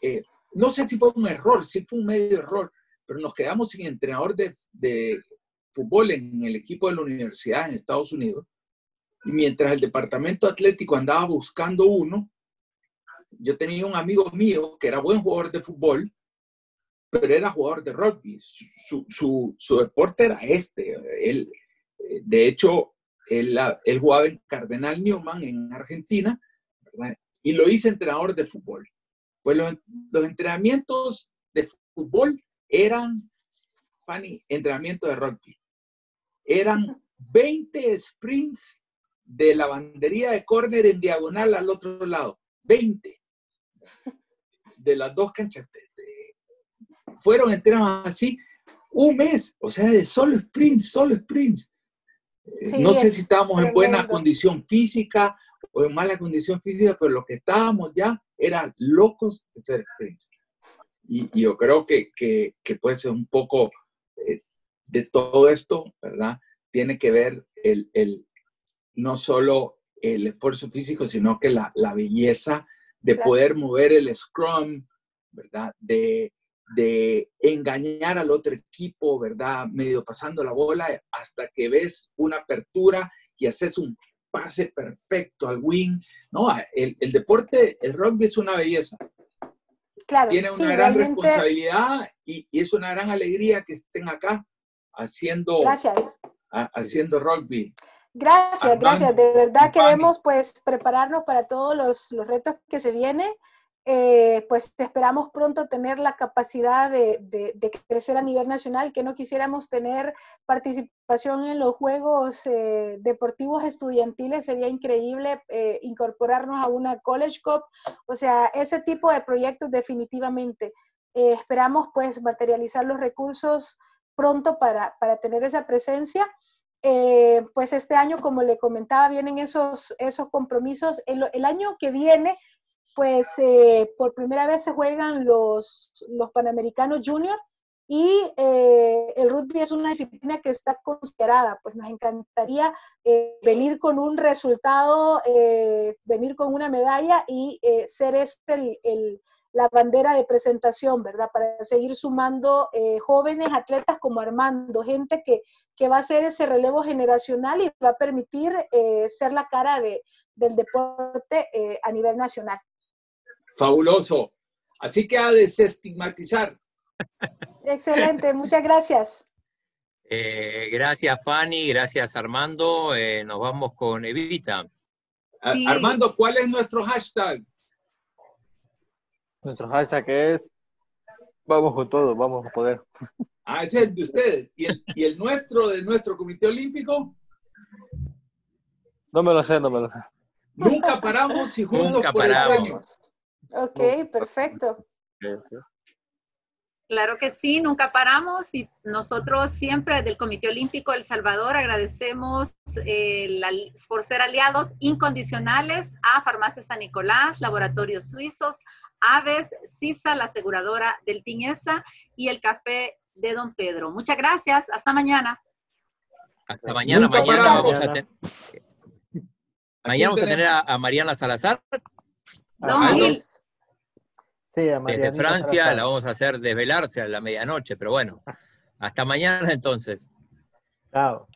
eh, no sé si fue un error, si fue un medio error, pero nos quedamos sin entrenador de, de fútbol en el equipo de la universidad en Estados Unidos. Y mientras el departamento atlético andaba buscando uno, yo tenía un amigo mío que era buen jugador de fútbol, pero era jugador de rugby. Su, su, su deporte era este. Él, eh, de hecho, él, él, jugaba en Cardenal Newman en Argentina y lo hice entrenador de fútbol. Pues los, entrenamientos de fútbol eran, Fanny, entrenamiento de rugby. Eran 20 sprints de la bandería de córner en diagonal al otro lado. 20 de las dos canchas. Fueron entrenados así un mes, o sea, de solo sprints, solo sprints. no sé si estábamos en buena condición física o en mala condición física, pero lo que estábamos ya eran locos de ser sprints. Y, yo creo que, que, que, puede ser un poco eh, de todo esto, ¿verdad? Tiene que ver el, el, no solo el esfuerzo físico, sino que la, la belleza de poder mover el scrum, ¿verdad? De, de engañar al otro equipo, ¿verdad? Medio pasando la bola hasta que ves una apertura y haces un pase perfecto al wing. No, el, el deporte, el rugby es una belleza. Claro, Tiene una gran responsabilidad y, y, es una gran alegría que estén acá haciendo, Gracias. haciendo rugby. Gracias, gracias. De verdad queremos pues prepararnos para todos los, los retos que se vienen. Eh, pues esperamos pronto tener la capacidad de, crecer a nivel nacional, que no quisiéramos tener participación en los Juegos eh, Deportivos Estudiantiles, sería increíble eh, incorporarnos a una College Cup, o sea, ese tipo de proyectos definitivamente. esperamos pues materializar los recursos pronto para, para tener esa presencia. pues este año, como le comentaba, vienen esos, esos compromisos. El año que viene pues eh, por primera vez se juegan los, los Panamericanos Junior y eh, el rugby es una disciplina que está considerada, pues nos encantaría eh, venir con un resultado, venir con una medalla y ser este el, la bandera de presentación, ¿verdad? Para seguir sumando jóvenes atletas como Armando, gente que, que, va a hacer ese relevo generacional y va a permitir ser la cara de, del deporte a nivel nacional. Fabuloso. Así que a desestigmatizar. (laughs) Excelente, muchas gracias. Eh, gracias Fanny, gracias Armando. Eh, nos vamos con Evita. Armando, ¿cuál es nuestro hashtag? Nuestro hashtag es vamos con todo, vamos a poder. Ah, ese es el de ustedes. ¿Y el, ¿Y el nuestro, de nuestro Comité Olímpico? No me lo sé, no me lo sé. Nunca paramos y juntos Nunca por paramos. Ok, perfecto. Claro que sí, nunca paramos y nosotros siempre del Comité Olímpico El Salvador agradecemos eh, por ser aliados incondicionales a Farmacia San Nicolás, Laboratorios Suizos, Aves, CISA, la aseguradora del TINESA y el Café de Don Pedro. Muchas gracias, hasta mañana. Hasta mañana, mañana vamos, a mañana vamos a tener a, Mariana Salazar. Don Gil. Sí, Desde Francia la vamos a hacer desvelarse a la medianoche, pero bueno, hasta mañana entonces. Chao.